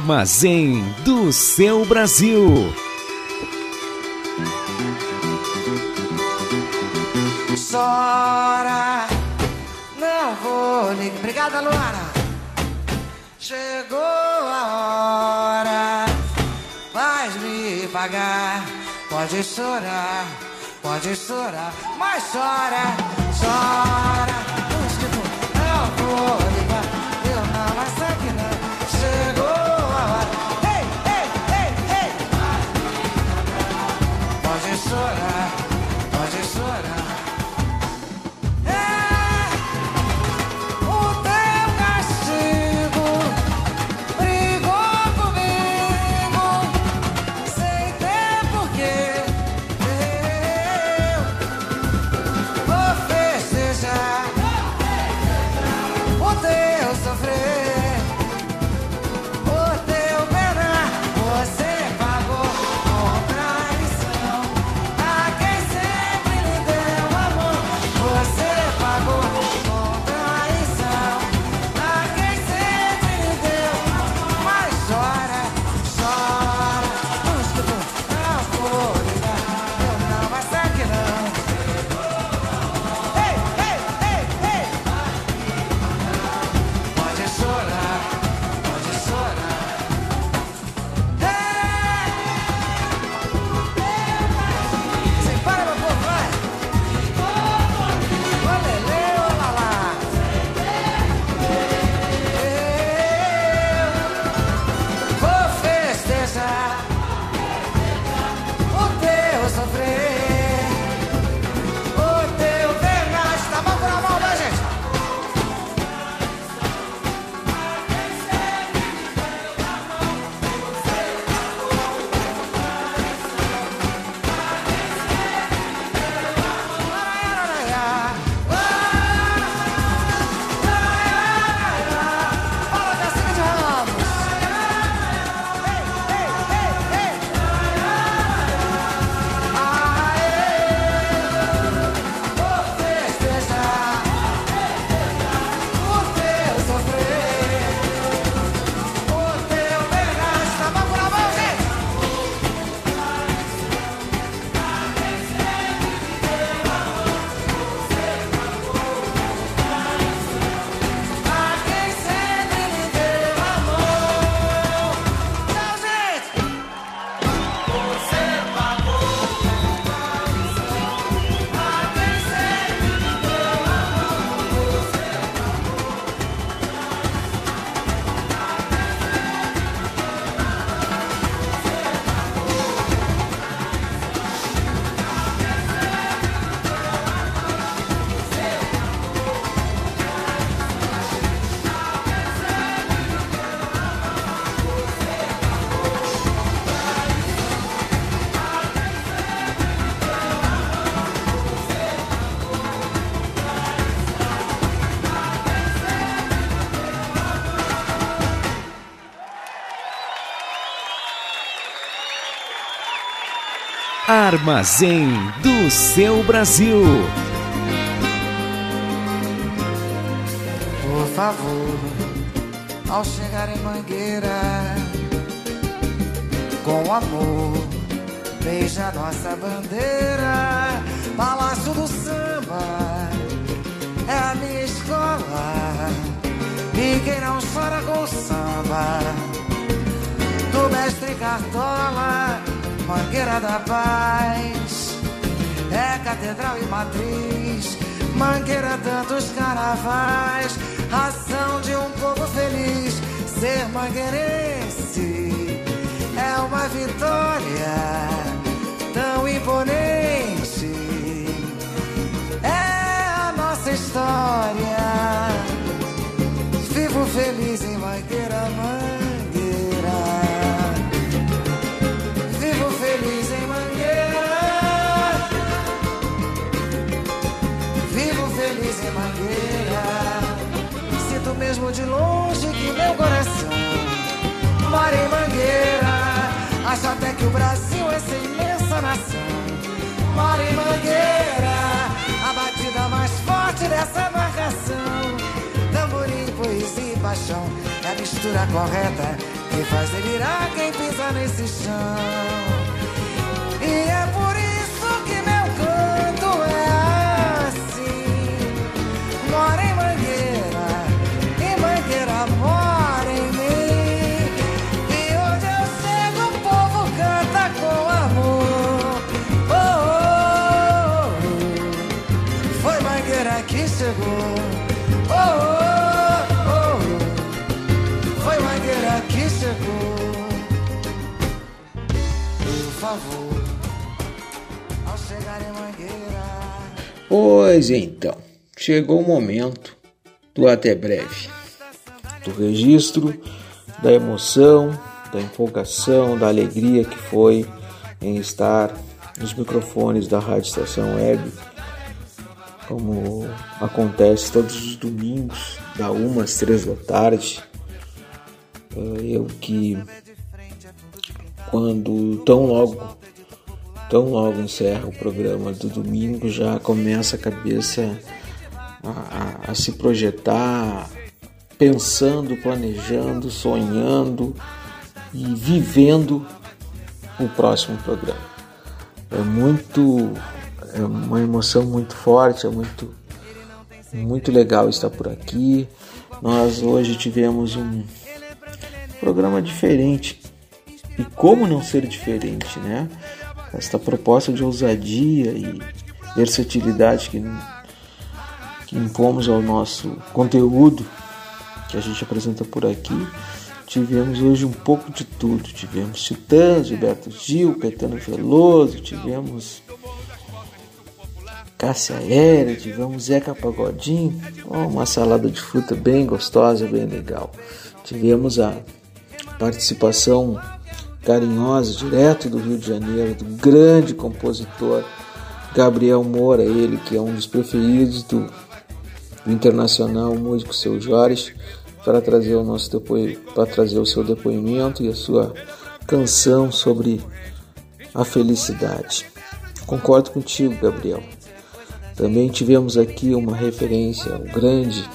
Armazém do seu Brasil. Sora, não vou ligar. Obrigada, Luana. Chegou a hora, faz me pagar. Pode chorar, pode chorar, mas chora, chora. Não vou so Armazém do seu Brasil. Por favor, ao chegar em Mangueira, com amor, beija nossa bandeira. Palácio do Samba é a minha escola. Quem não chora com samba, do mestre Cartola, Mangueira da Paz, é catedral e matriz. Mangueira, tantos carnavais, razão de um povo feliz. Ser mangueirense é uma vitória tão imponente. É a nossa história. Vivo feliz em mesmo de longe que meu coração mora em Mangueira. Acho até que o Brasil é essa imensa nação. Mora em Mangueira. A batida mais forte dessa marcação. Tamborim, poesia e paixão. É a mistura correta que faz delirar quem pisa nesse chão. E é por Pois então, chegou o momento do até breve. Do registro da emoção, da empolgação, da alegria que foi em estar nos microfones da Rádio Estação Web, como acontece todos os domingos, da uma às três da tarde. Eh, Eu que quando tão logo tão logo encerra o programa do domingo já começa a cabeça a, a- a se projetar pensando planejando sonhando e vivendo o próximo programa. É muito é uma emoção muito forte é muito muito legal estar por aqui. Nós hoje tivemos um programa diferente. E como não ser diferente, né? Esta proposta de ousadia e versatilidade que, que impomos ao nosso conteúdo que a gente apresenta por aqui, tivemos hoje um pouco de tudo. Tivemos Titãs, Gilberto Gil, Caetano Veloso, tivemos Cássia Aérea, tivemos Zeca Pagodinho, uma salada de fruta bem gostosa, bem legal. Tivemos a participação carinhosa, direto do Rio de Janeiro, do grande compositor Gabriel Moura, ele que é um dos preferidos do, do internacional músico Seu Jorge, para trazer o nosso para trazer o seu depoimento e a sua canção sobre a felicidade. Concordo contigo, Gabriel. Também tivemos aqui uma referência ao grande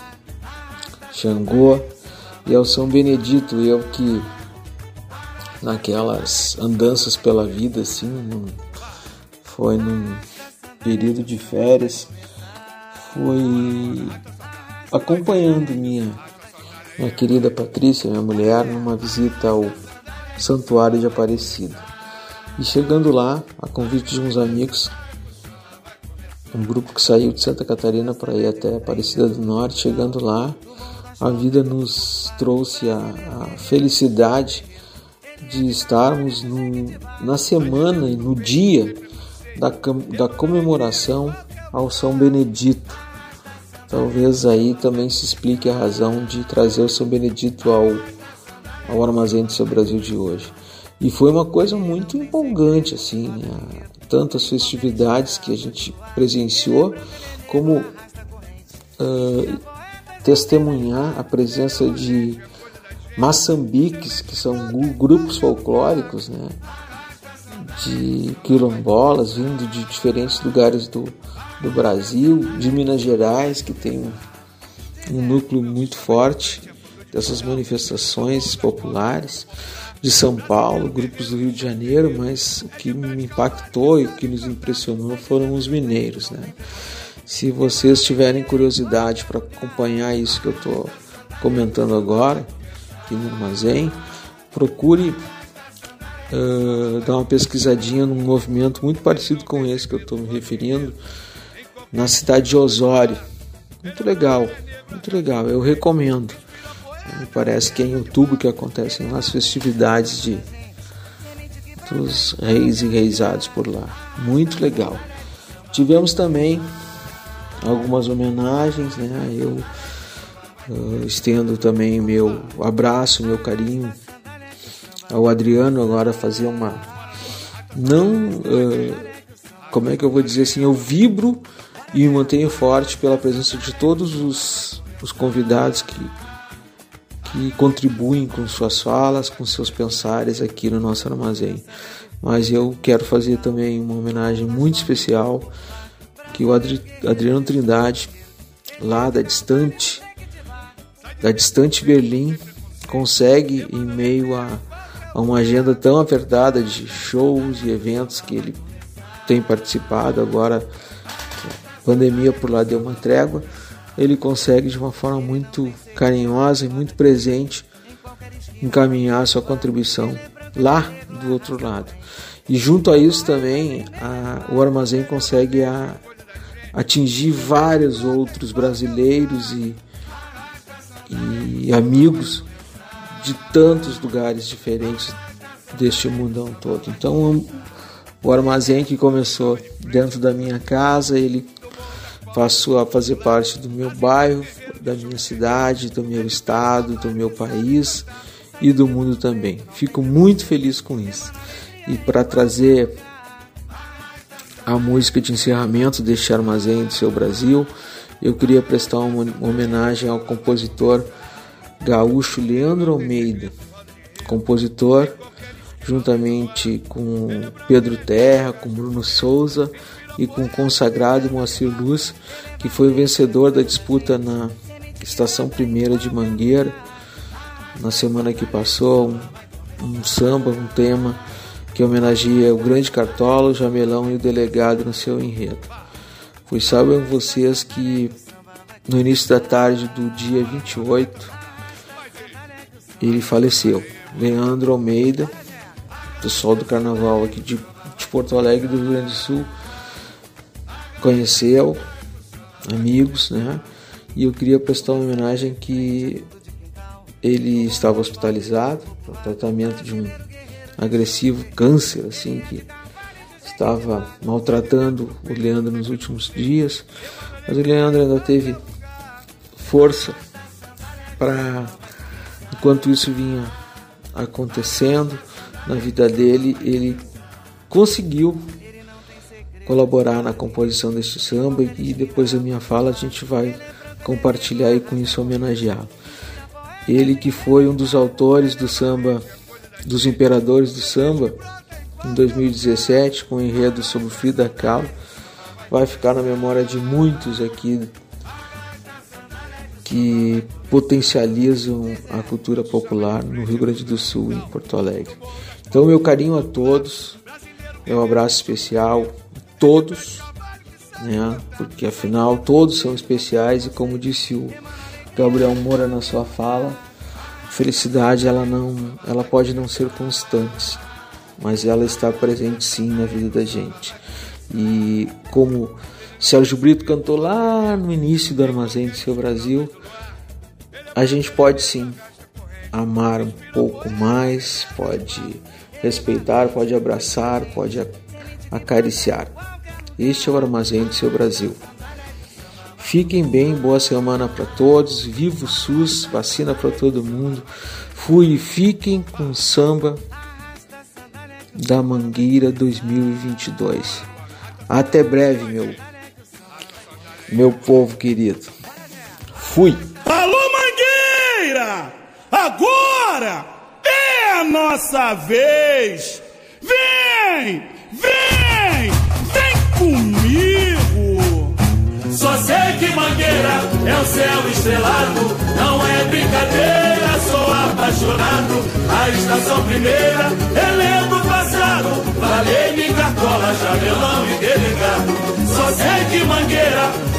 Xangô e ao São Benedito, eu que naquelas andanças pela vida, assim, num, foi num período de férias, fui acompanhando minha, minha querida Patrícia, minha mulher, numa visita ao Santuário de Aparecida. E chegando lá, a convite de uns amigos, um grupo que saiu de Santa Catarina para ir até Aparecida do Norte, chegando lá, a vida nos trouxe a, a felicidade de estarmos no, na semana e no dia da, da comemoração ao São Benedito. Talvez aí também se explique a razão de trazer o São Benedito ao, ao armazém do seu Brasil de hoje. E foi uma coisa muito empolgante, assim, né? tantas festividades que a gente presenciou, como uh, testemunhar a presença de maçambiques, que são grupos folclóricos, né? de quilombolas vindo de diferentes lugares do, do Brasil, de Minas Gerais, que tem um, um núcleo muito forte dessas manifestações populares, de São Paulo, grupos do Rio de Janeiro, mas o que me impactou e o que nos impressionou foram os mineiros. Né? Se vocês tiverem curiosidade para acompanhar isso que eu estou comentando agora, aqui no armazém, procure uh, dar uma pesquisadinha num movimento muito parecido com esse que eu estou me referindo, na cidade de Osório. Muito legal, muito legal, eu recomendo. Me parece que é em outubro que acontecem as festividades de dos reis e reisados por lá. Muito legal. Tivemos também algumas homenagens, né? Eu uh, estendo também meu abraço, meu carinho ao Adriano agora fazer uma não uh, como é que eu vou dizer assim eu vibro e me mantenho forte pela presença de todos os, os convidados que que contribuem com suas falas, com seus pensares aqui no nosso armazém. Mas eu quero fazer também uma homenagem muito especial que o Adri Adriano Trindade, lá da distante, da distante Berlim, consegue em meio a, a uma agenda tão apertada de shows e eventos que ele tem participado agora, a pandemia por lá deu uma trégua ele consegue de uma forma muito carinhosa e muito presente encaminhar sua contribuição lá do outro lado. E junto a isso também a, o armazém consegue a, atingir vários outros brasileiros e, e amigos de tantos lugares diferentes deste mundão todo. Então o armazém que começou dentro da minha casa, ele passou a fazer parte do meu bairro, da minha cidade, do meu estado, do meu país e do mundo também. Fico muito feliz com isso. E para trazer a música de encerramento deste armazém do seu Brasil, eu queria prestar uma homenagem ao compositor gaúcho Leandro Almeida, compositor juntamente com Pedro Terra, com Bruno Souza e com o consagrado Moacir Luz, que foi o vencedor da disputa na Estação Primeira de Mangueira. Na semana que passou, um, um samba, um tema que homenageia o grande Cartola, o Jamelão e o delegado no seu enredo. Pois sabem vocês que no início da tarde do dia 28 ele faleceu. Leandro Almeida, pessoal do carnaval aqui de, de Porto Alegre do Rio Grande do Sul, conheceu, amigos, né? E eu queria prestar uma homenagem que ele estava hospitalizado para tratamento de um agressivo câncer, assim, que estava maltratando o Leandro nos últimos dias. Mas o Leandro ainda teve força para, enquanto isso vinha acontecendo na vida dele, ele conseguiu colaborar na composição deste samba e depois da minha fala a gente vai compartilhar e com isso homenageá-lo. Ele que foi um dos autores do samba, dos imperadores do samba, em 2017, com o enredo sobre Frida Kahlo, vai ficar na memória de muitos aqui que potencializam a cultura popular no Rio Grande do Sul e em Porto Alegre. Então, meu carinho a todos, meu abraço especial, todos, né? Porque afinal todos são especiais e como disse o Gabriel Moura na sua fala, felicidade ela não, ela pode não ser constante, mas ela está presente sim na vida da gente. E como Sérgio Brito cantou lá no início do Armazém do Seu Brasil, a gente pode sim amar um pouco mais, pode respeitar, pode abraçar, pode acariciar. Este é o Armazém do Seu Brasil. Fiquem bem, boa semana para todos. Viva o SUS, vacina para todo mundo. Fui e fiquem com samba da Mangueira 2022. Até breve, meu meu povo querido. Fui. Alô Mangueira! Agora é a nossa vez. Vem Vem! Vem! Vem comigo! Só sei que Mangueira é o céu estrelado, não é brincadeira, sou apaixonado. A estação primeira,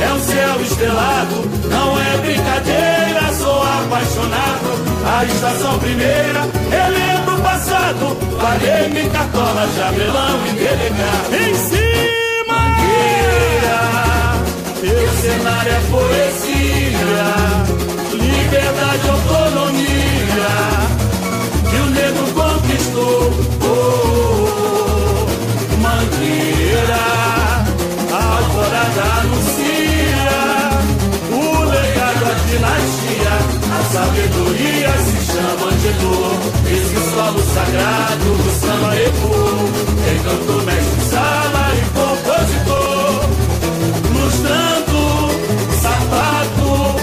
é o céu estrelado, não é brincadeira, sou apaixonado. A estação primeira, relembro o passado, falei-me cartola, jamelão e delegado. Em cima! Mangueira! Teu cenário é poesia, liberdade, autonomia, que o negro conquistou. Oh, oh, oh. Mangueira, a alvorada anuncia sabedoria se chama Angelô. Esse solo sagrado do samba ecoou, encanto mestre, sala e compositor lustrando sapato,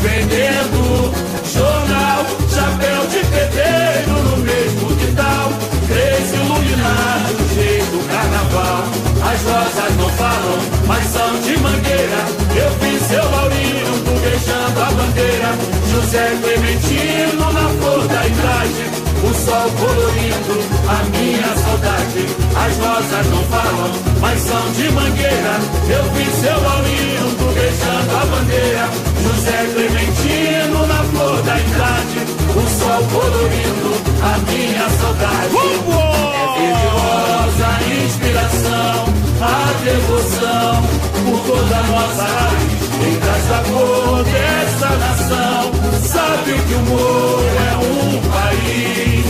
vendendo jornal, chapéu de pedreiro no mesmo quintal, três iluminados do jeito do carnaval. As rosas não falam, mas são de mangueira. Eu vi seu Laurino buguejando a bandeira, José Clementino na flor da idade. O sol colorindo a minha saudade. As rosas não falam, mas são de mangueira. Eu vi seu Laurindo beijando a bandeira. José Clementino na flor da idade. O sol colorindo a minha saudade. É vidrosa a inspiração, a devoção por toda nossa raiz. Quem traz a cor dessa nação sabe que o Moro é um país.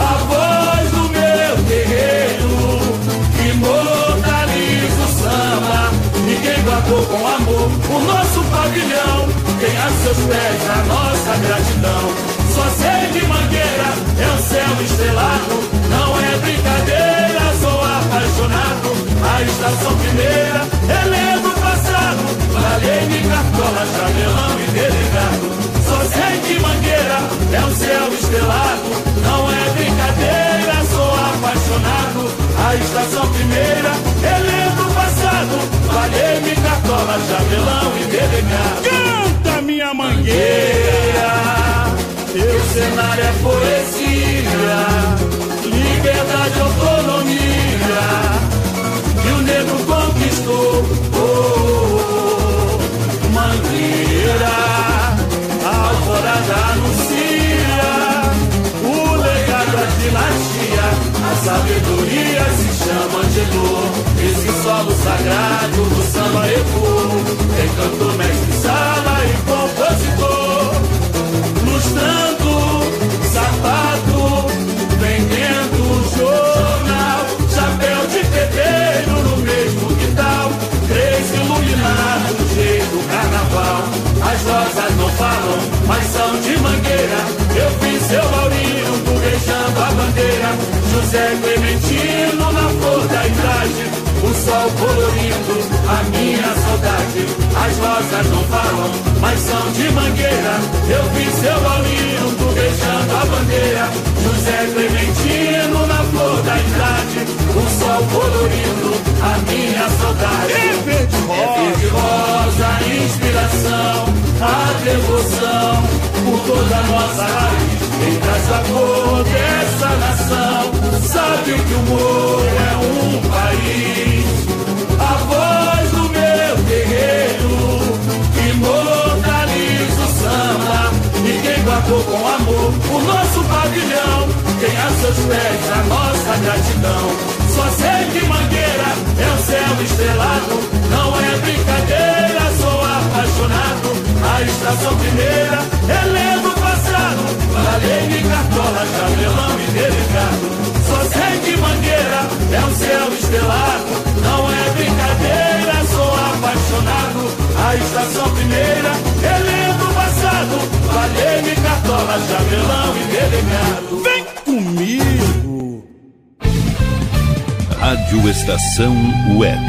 A voz do meu terreiro que imortaliza o samba. E quem guardou com amor o nosso pavilhão tem a seus pés a nossa gratidão. Só sei que Mangueira é o céu estrelado, não é brincadeira, sou apaixonado. A estação primeira, relembro o passado, falei-me cartola, jamelão e delegado. Só sei que Mangueira é o céu estrelado, não é brincadeira, sou apaixonado. A estação primeira, relembro o passado, falei-me cartola, jamelão e delegado. Canta, minha Mangueira! Teu cenário é poesia, liberdade, autonomia, que o negro conquistou. Oh, oh, oh. Mangueira, a alvorada anuncia o legado, a dinastia, a sabedoria se chama Angelô. Esse solo sagrado do samba ecoou, encantou mestre, sala e compositor lustrando As rosas não falam, mas são de mangueira. Eu vi seu Laurino buguejando a bandeira, José Clementino na flor da idade. O sol colorindo a minha saudade. As rosas não falam, mas são de mangueira. Eu vi seu Laurino buguejando a bandeira. José Clementino na flor da idade. O sol colorindo a minha saudade. É verde rosa, é verde rosa a inspiração, a devoção por toda a nossa raiz. Quem traz a cor dessa nação sabe que o Moro guardou com amor o nosso pavilhão tem a seus pés a nossa gratidão. Só sei que Mangueira é o céu estrelado, não é brincadeira, sou apaixonado. A estação primeira, relembro o passado, falei cartola, jamelão e delegado. Só sei que Mangueira é o céu estrelado, não é brincadeira, sou apaixonado. A estação primeira, relembro falei cartola, jamelão e delegado. Vem comigo! Rádio Estação Web.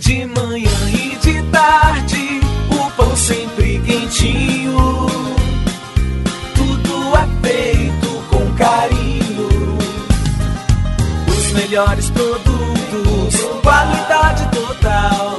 De manhã e de tarde, o pão sempre quentinho. Tudo é feito com carinho. melhores produtos, qualidade total,